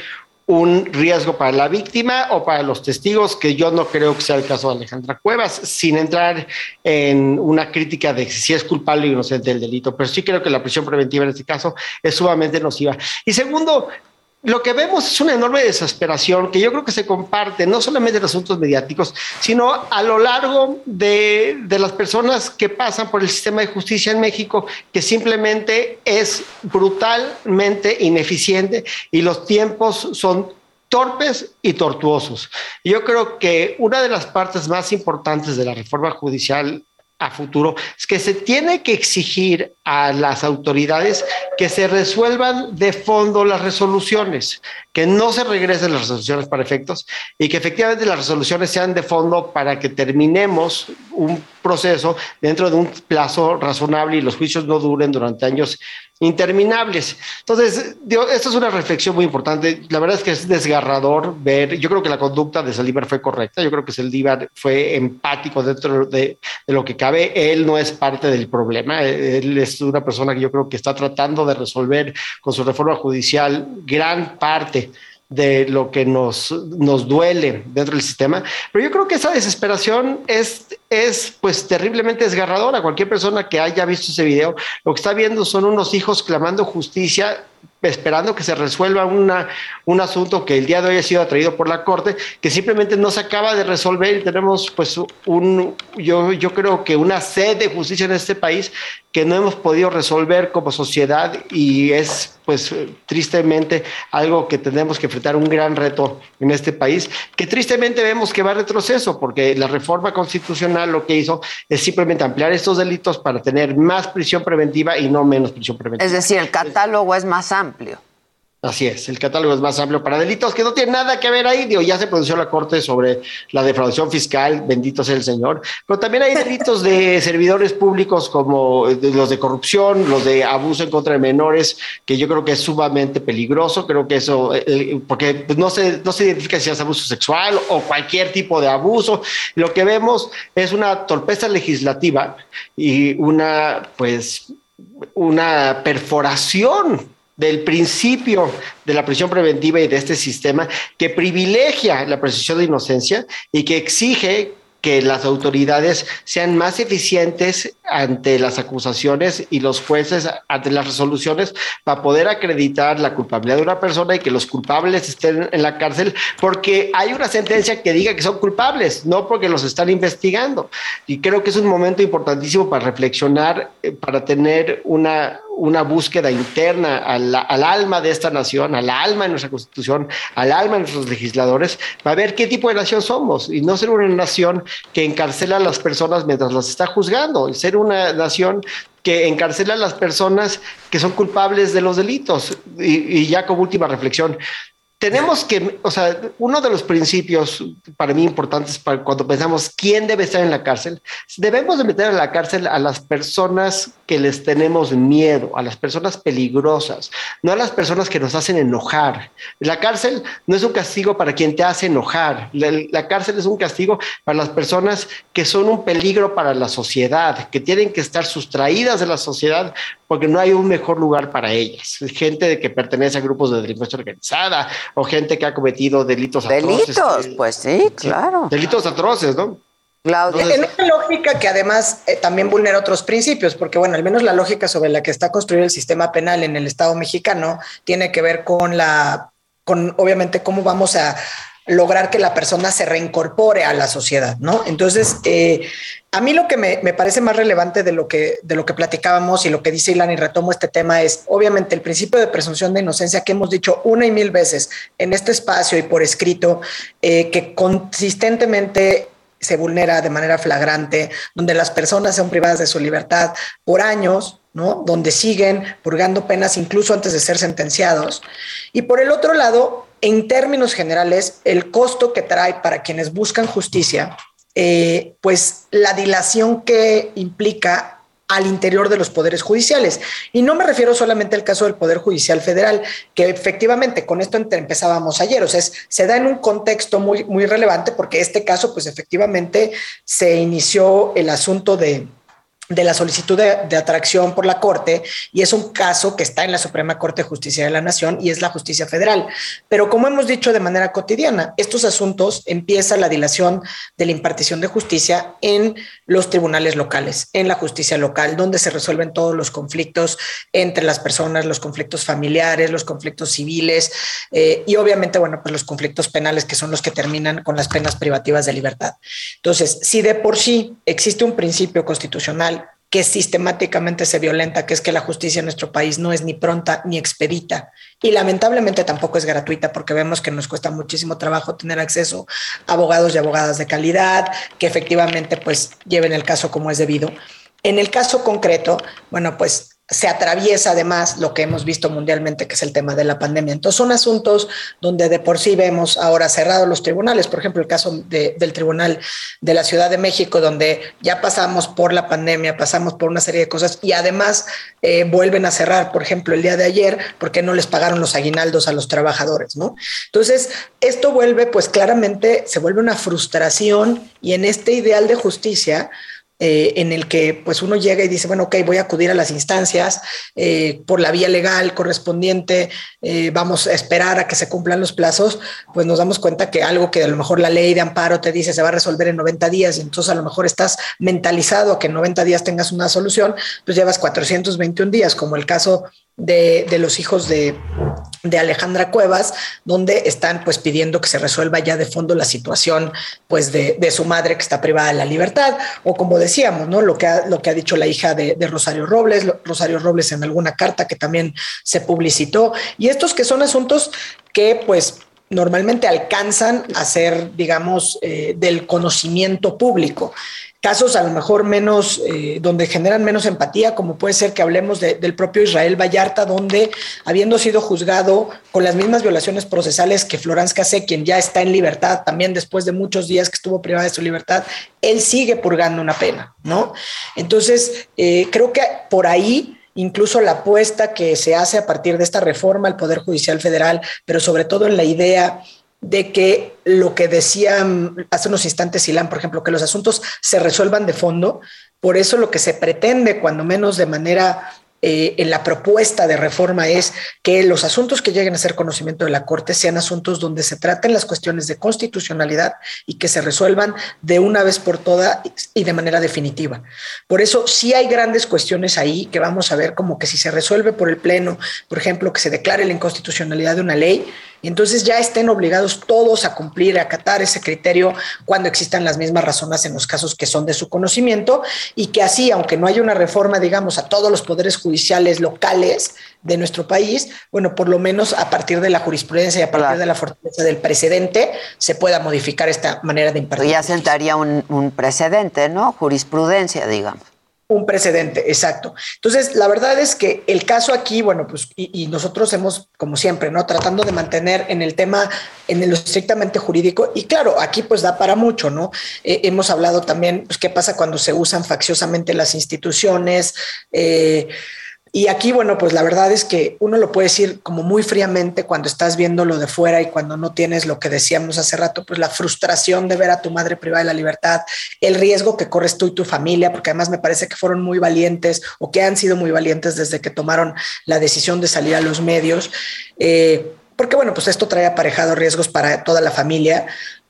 un riesgo para la víctima o para los testigos, que yo no creo que sea el caso de Alejandra Cuevas, sin entrar en una crítica de si es culpable o inocente del delito, pero sí creo que la prisión preventiva en este caso es sumamente nociva. Y segundo, lo que vemos es una enorme desesperación que yo creo que se comparte no solamente en asuntos mediáticos, sino a lo largo de, de, las personas que pasan por el sistema de justicia en México, que simplemente es brutalmente ineficiente y los tiempos son torpes y tortuosos. Yo creo que una de las partes más importantes de la reforma judicial a futuro es que se tiene que exigir a las autoridades que se resuelvan de fondo las resoluciones, que no se regresen las resoluciones para efectos y que efectivamente las resoluciones sean de fondo para que terminemos un proceso dentro de un plazo razonable y los juicios no duren durante años interminables. Entonces, esto es una reflexión muy importante. La verdad es que es desgarrador ver, yo creo que la conducta de Saldívar fue correcta, yo creo que Saldívar fue empático dentro de, de, lo que cabe, él no es parte del problema, él es una persona que yo creo que está tratando de resolver con su reforma judicial gran parte de lo que nos, nos duele dentro del sistema, pero yo creo que esa desesperación es, es pues terriblemente desgarradora. Cualquier persona que haya visto ese video, lo que está viendo son unos hijos clamando justicia esperando que se resuelva una, un asunto que el día de hoy ha sido atraído por la Corte, que simplemente no se acaba de resolver y tenemos pues un, yo, yo creo que una sed de justicia en este país que no hemos podido resolver como sociedad y es pues tristemente algo que tenemos que enfrentar un gran reto en este país, que tristemente vemos que va a retroceso, porque la reforma constitucional lo que hizo es simplemente ampliar estos delitos para tener más prisión preventiva y no menos prisión preventiva. Es decir, el catálogo es más amplio. Así es, el catálogo es más amplio para delitos que no tienen nada que ver ahí. Digo, ya se pronunció la Corte sobre la defraudación fiscal, bendito sea el Señor. Pero también hay delitos de servidores públicos como los de corrupción, los de abuso en contra de menores, que yo creo que es sumamente peligroso. Creo que eso, eh, eh, porque no, se, no se identifica si es abuso sexual o cualquier tipo de abuso. Lo que vemos es una torpeza legislativa y una, pues, una perforación del principio de la prisión preventiva y de este sistema que privilegia la presunción de inocencia y que exige que las autoridades sean más eficientes ante las acusaciones y los jueces ante las resoluciones para poder acreditar la culpabilidad de una persona y que los culpables estén en la cárcel porque hay una sentencia que diga que son culpables, no porque los están investigando. Y creo que es un momento importantísimo para reflexionar, eh, para tener una, una búsqueda interna al, al, alma de esta nación, al alma de nuestra constitución, al alma de nuestros legisladores, para ver qué tipo de nación somos y no ser una nación que encarcela a las personas mientras las está juzgando, y ser una nación que encarcela a las personas que son culpables de los delitos. Y, y ya como última reflexión, tenemos que, o sea, uno de los principios para mí importantes para cuando pensamos quién debe estar en la cárcel, debemos de meter en la cárcel a las personas que les tenemos miedo, a las personas peligrosas, no a las personas que nos hacen enojar. La cárcel no es un castigo para quien te hace enojar, la, la cárcel es un castigo para las personas que son un peligro para la sociedad, que tienen que estar sustraídas de la sociedad porque no hay un mejor lugar para ellas. Gente que pertenece a grupos de delincuencia organizada o gente que ha cometido delitos atroces. Delitos, pues sí, claro. Delitos atroces, ¿no? Claudia. En una lógica que además eh, también vulnera otros principios, porque bueno, al menos la lógica sobre la que está construido el sistema penal en el Estado mexicano tiene que ver con la, con obviamente cómo vamos a lograr que la persona se reincorpore a la sociedad, ¿no? Entonces, eh, a mí lo que me, parece más relevante de lo, que, de lo que platicábamos y lo que dice Ilan y retomo este tema es, obviamente, el principio de presunción de inocencia que hemos dicho una y mil veces en este espacio y por escrito, eh, que consistentemente se vulnera de manera flagrante, donde las personas son privadas de su libertad por años, ¿no? Donde siguen purgando penas incluso antes de ser sentenciados. Y por el otro lado, en términos generales, el costo que trae para quienes buscan justicia, eh, pues la dilación que implica al interior de los poderes judiciales. Y no me refiero solamente al caso del Poder Judicial Federal, que efectivamente con esto empezábamos ayer, o sea, se da en un contexto muy, muy relevante porque este caso, pues efectivamente se inició el asunto de, de la solicitud de, atracción por la Corte y es un caso que está en la Suprema Corte de Justicia de la Nación y es la justicia federal. Pero como hemos dicho de manera cotidiana, estos asuntos empieza la dilación de la impartición de justicia en los tribunales locales, en la justicia local, donde se resuelven todos los conflictos entre las personas, los conflictos familiares, los conflictos civiles eh, y obviamente, bueno, pues los conflictos penales que son los que terminan con las penas privativas de libertad. Entonces, si de por sí existe un principio constitucional que sistemáticamente se violenta, que es que la justicia en nuestro país no es ni pronta ni expedita y lamentablemente tampoco es gratuita porque vemos que nos cuesta muchísimo trabajo tener acceso a abogados y abogadas de calidad que efectivamente pues lleven el caso como es debido. En el caso concreto, bueno, pues se atraviesa además lo que hemos visto mundialmente, que es el tema de la pandemia. Entonces son asuntos donde de por sí vemos ahora cerrados los tribunales, por ejemplo, el caso del Tribunal de la Ciudad de México, donde ya pasamos por la pandemia, pasamos por una serie de cosas y además eh, vuelven a cerrar, por ejemplo, el día de ayer, porque no les pagaron los aguinaldos a los trabajadores, ¿no? Entonces, esto vuelve, pues claramente se vuelve una frustración y en este ideal de justicia, eh, en el que pues uno llega y dice, bueno, ok, voy a acudir a las instancias eh, por la vía legal correspondiente, eh, vamos a esperar a que se cumplan los plazos, pues nos damos cuenta que algo que a lo mejor la ley de amparo te dice se va a resolver en 90 días y entonces a lo mejor estás mentalizado que en 90 días tengas una solución, pues llevas 421 días, como el caso de, los hijos de, de, Alejandra Cuevas, donde están pues pidiendo que se resuelva ya de fondo la situación pues de, de, su madre que está privada de la libertad, o como decíamos, ¿no? Lo que ha, lo que ha dicho la hija de, de Rosario Robles, Rosario Robles en alguna carta que también se publicitó, y estos que son asuntos que pues normalmente alcanzan a ser, digamos, eh, del conocimiento público casos a lo mejor menos, eh, donde generan menos empatía, como puede ser que hablemos del propio Israel Vallarta, donde habiendo sido juzgado con las mismas violaciones procesales que Florence Cassé, quien ya está en libertad, también después de muchos días que estuvo privada de su libertad, él sigue purgando una pena, ¿no? Entonces, eh, creo que por ahí incluso la apuesta que se hace a partir de esta reforma al Poder Judicial Federal, pero sobre todo en la idea de que lo que decía hace unos instantes Silán, por ejemplo, que los asuntos se resuelvan de fondo. Por eso lo que se pretende, cuando menos de manera eh, en la propuesta de reforma es que los asuntos que lleguen a ser conocimiento de la Corte sean asuntos donde se traten las cuestiones de constitucionalidad y que se resuelvan de una vez por todas y de manera definitiva. Por eso sí hay grandes cuestiones ahí que vamos a ver como que si se resuelve por el Pleno, por ejemplo, que se declare la inconstitucionalidad de una ley, entonces ya estén obligados todos a cumplir, a acatar ese criterio cuando existan las mismas razones en los casos que son de su conocimiento y que así, aunque no haya una reforma, digamos, a todos los poderes judiciales locales de nuestro país, bueno, por lo menos a partir de la jurisprudencia y a partir de la fortaleza del precedente se pueda modificar esta manera de impartir. Ya sentaría un, un precedente, ¿no? Jurisprudencia, digamos. Un precedente, exacto. Entonces, la verdad es que el caso aquí, bueno, pues, y, nosotros hemos, como siempre, ¿no? Tratando de mantener en el tema, en lo estrictamente jurídico, y claro, aquí pues da para mucho, ¿no? Eh, hemos hablado también, pues, qué pasa cuando se usan facciosamente las instituciones, eh, y aquí, bueno, pues la verdad es que uno lo puede decir como muy fríamente cuando estás viendo lo de fuera y cuando no tienes lo que decíamos hace rato, pues la frustración de ver a tu madre privada de la libertad, el riesgo que corres tú y tu familia, porque además me parece que fueron muy valientes o que han sido muy valientes desde que tomaron la decisión de salir a los medios. Eh, porque bueno, pues esto trae aparejado riesgos para toda la familia,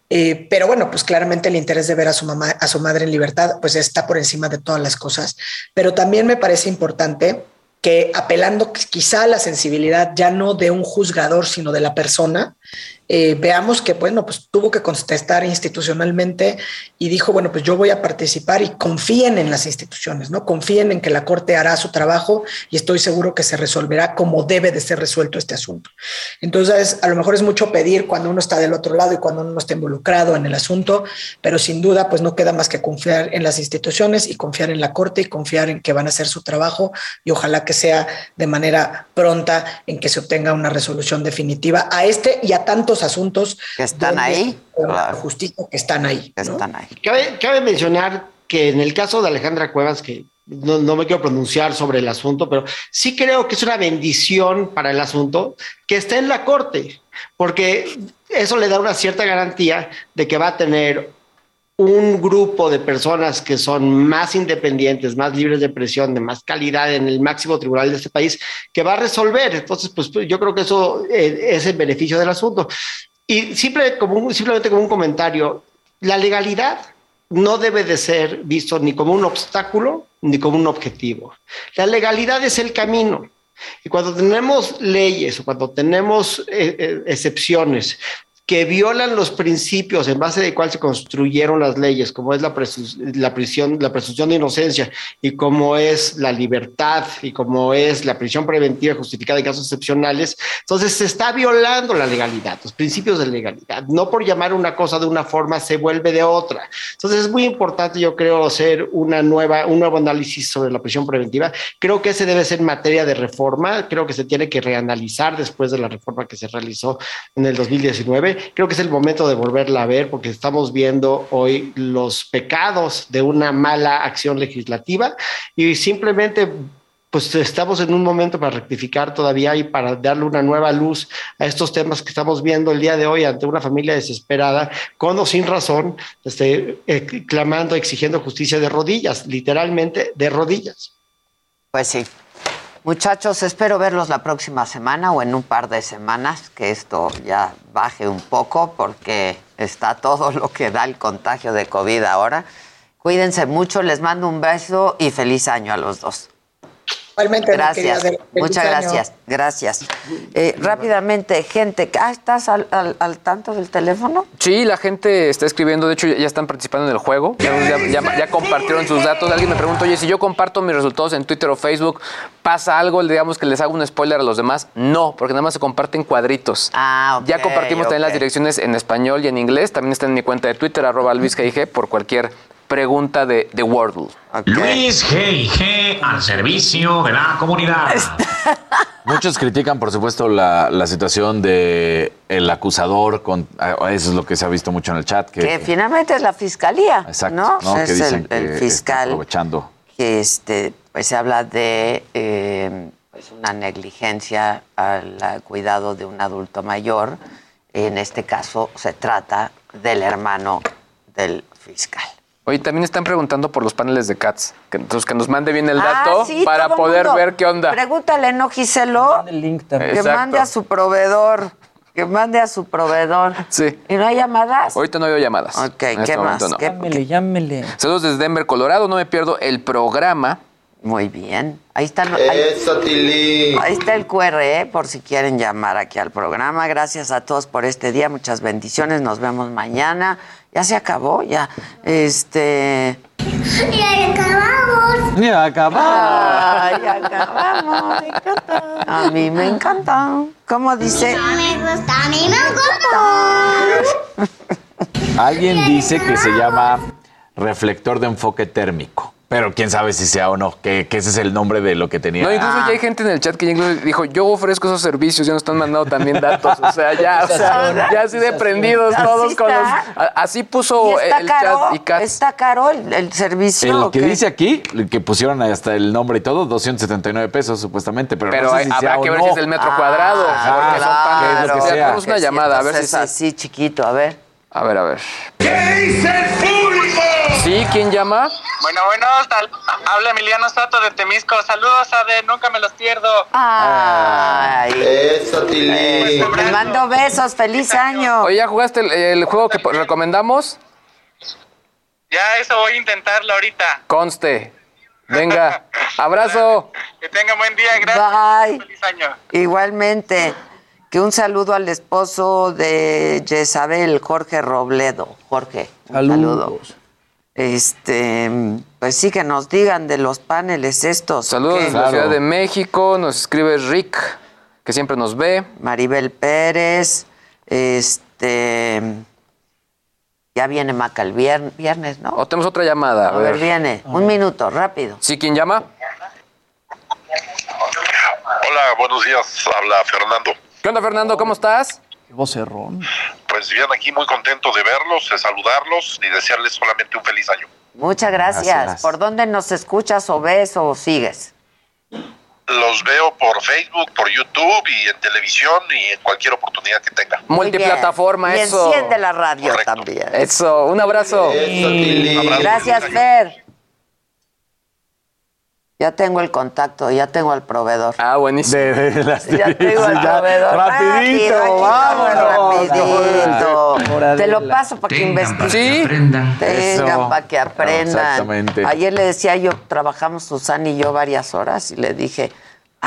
Eh, pero bueno, pues claramente el interés de ver a su mamá, a su madre en libertad, pues está por encima de todas las cosas. Pero también me parece importante que apelando quizá a la sensibilidad ya no de un juzgador, sino de la persona, eh, veamos que, bueno, pues tuvo que contestar institucionalmente y dijo, bueno, pues yo voy a participar y confíen en las instituciones, ¿no? Confíen en que la Corte hará su trabajo y estoy seguro que se resolverá como debe de ser resuelto este asunto. Entonces, a lo mejor es mucho pedir cuando uno está del otro lado y cuando uno está involucrado en el asunto, pero sin duda, pues no queda más que confiar en las instituciones y confiar en la Corte y confiar en que van a hacer su trabajo y ojalá que sea de manera pronta en que se obtenga una resolución definitiva a este y a tantos asuntos que están ahí, la justicia que están ahí. están ahí. Cabe, mencionar que en el caso de Alejandra Cuevas, que no, no, me quiero pronunciar sobre el asunto, pero sí creo que es una bendición para el asunto que esté en la corte, porque eso le da una cierta garantía de que va a tener un grupo de personas que son más independientes, más libres de presión, de más calidad en el máximo tribunal de este país, que va a resolver. Entonces, pues yo creo que eso eh, es el beneficio del asunto. Y simple, como simplemente como un comentario, la legalidad no debe de ser visto ni como un obstáculo ni como un objetivo. La legalidad es el camino. Y cuando tenemos leyes o cuando tenemos eh, eh, excepciones que violan los principios en base de cuál se construyeron las leyes, como es la, la, prisión, la presunción de inocencia y como es la libertad y como es la prisión preventiva justificada en casos excepcionales, entonces se está violando la legalidad, los principios de legalidad. No por llamar una cosa de una forma se vuelve de otra. Entonces es muy importante, yo creo, hacer una nueva, un nuevo análisis sobre la prisión preventiva. Creo que ese debe ser materia de reforma, creo que se tiene que reanalizar después de la reforma que se realizó en el 2019 creo que es el momento de volverla a ver porque estamos viendo hoy los pecados de una mala acción legislativa y simplemente pues estamos en un momento para rectificar todavía y para darle una nueva luz a estos temas que estamos viendo el día de hoy ante una familia desesperada, con o sin razón, este, eh, clamando, exigiendo justicia de rodillas, literalmente de rodillas. Pues sí, Muchachos, espero verlos la próxima semana o en un par de semanas, que esto ya baje un poco porque está todo lo que da el contagio de COVID ahora. Cuídense mucho, les mando un beso y feliz año a los dos. Igualmente, gracias. Muchas gracias. Gracias. Eh, rápidamente, gente, ah, ¿estás al, tanto del teléfono? Sí, la gente está escribiendo, de hecho ya están participando en el juego, ya, compartieron sus datos. Alguien me preguntó, oye, si yo comparto mis resultados en Twitter o Facebook, ¿pasa algo? Digamos que les hago un spoiler a los demás. No, porque nada más se comparten cuadritos. Ah, Ya compartimos también las direcciones en español y en inglés. También está en mi cuenta de Twitter, arroba LuisGig, por cualquier pregunta de, de Wordle. Luis G.I.G. al servicio de la comunidad. Muchos critican, por supuesto, la, situación de el acusador, con, ah, eso es lo que se ha visto mucho en el chat. Que, finalmente es la fiscalía, exacto, ¿no? es el, el fiscal. Aprovechando. Que este, pues se habla de eh, pues una negligencia al cuidado de un adulto mayor. En este caso se trata del hermano del fiscal. Oye, también están preguntando por los paneles de CATS. Que, entonces, que nos mande bien el ah, dato para poder ver qué onda. Pregúntale, ¿no, Giselo? El link Que mande a su proveedor. Que mande a su proveedor. Sí. ¿Y no hay llamadas? Ahorita no hay llamadas. Ok, ¿qué este más? Llámele, llámele. Saludos desde Denver, Colorado. No me pierdo el programa. Muy bien. Ahí está, ahí, ahí está el QR, ¿eh? por si quieren llamar aquí al programa. Gracias a todos por este día. Muchas bendiciones. Nos vemos mañana. Ya se acabó, ya. Este. Ya acabamos. Ya acabamos. ya acabamos. Me encanta. A mí me encanta. ¿Cómo dice? A mí me gusta, a mí me gusta. Alguien dice que se llama reflector de enfoque térmico. Pero quién sabe si sea o no, que, ese es el nombre de lo que tenía. No, incluso ya hay gente en el chat que dijo, yo ofrezco esos servicios, ya nos están mandando también datos. O sea, ya, ya así de prendidos todos con los. Así puso el chat y Kat. Está caro el, servicio. El que dice aquí, que pusieron hasta el nombre y todo, 279 pesos supuestamente. Pero, pero no sé si habrá que ver si es el metro cuadrado. Ah, porque son paneles. Lo que sea. una llamada, a ver si es así chiquito, a ver. A ver, a ver. ¿Qué dice el público? Sí, ¿quién llama? Bueno, bueno, tal- habla Emiliano Soto de Temisco. Saludos, Ade, nunca me los pierdo. Ay. Eso, Tili. Te mando besos, feliz año. Oye, ¿ya jugaste el, el juego que recomendamos? Ya eso voy a intentarlo ahorita. Conste. Venga, abrazo. Que tengan buen día, gracias. Bye. Feliz año. Igualmente, que un saludo al esposo de Jezabel, Jorge Robledo. Jorge, un saludo. Este, pues sí, que nos digan de los paneles estos. Saludos desde la Ciudad de México. Nos escribe Rick, que siempre nos ve. Maribel Pérez, este. Ya viene Maca el vier- viernes, ¿no? O tenemos otra llamada. A ver, viene. Un minuto, rápido. ¿Sí, quién llama? Hola, buenos días. Habla Fernando. ¿Qué onda, Fernando? ¿Cómo estás? Qué vocerrón. Pues bien, aquí muy contento de verlos, de saludarlos y desearles solamente un feliz año. Muchas gracias. Gracias. ¿Por dónde nos escuchas o ves o sigues? Los veo por Facebook, por YouTube y en televisión y en cualquier oportunidad que tenga. Muy Multiplataforma, bien. eso. Y enciende la radio también. Eso, un abrazo. Gracias, Fer. Ya tengo el contacto, ya tengo al proveedor. Ah, buenísimo. Ya tengo al proveedor. Rapidito, Rápido, vámonos. Rapidito. Te lo paso para que investiguen. Sí. Tengan Eso. para que aprendan. Exactamente. Ayer le decía yo, trabajamos Susana y yo varias horas y le dije,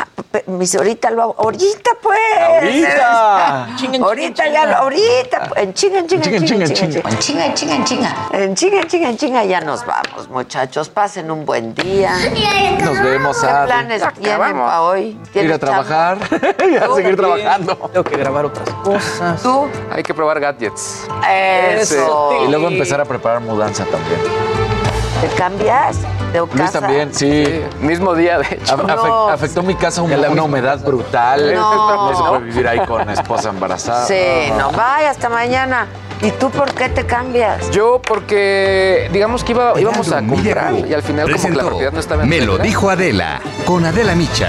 ah, dice, ahorita lo hago. Ahorita pues. Ahorita. ahorita ya, lo- ahorita. En chinga, en chinga, en chinga, en chinga, en chinga, en chinga, en chinga. En chinga, en chinga, en chinga, ya nos vamos, muchachos. Pasen un buen día. Nos vemos, ¿Qué Ade. planes tienen para hoy? Ir ¿Tienen a trabajar y a seguir trabajando. Tengo que grabar otras cosas. ¿Tú? Hay que probar gadgets. Eso. Y luego empezar a preparar mudanza también. ¿Te cambias de Luis también, sí. Mismo día, de hecho. No. afectó mi casa un- una humedad brutal. No. No se puede vivir ahí con esposa embarazada. Sí, no, vaya, hasta mañana. ¿Y tú por qué te cambias? Yo porque, digamos que iba, íbamos a comprar y al final como que la presentó propiedad no estaba en Me lo dijo Adela, con Adela Micha.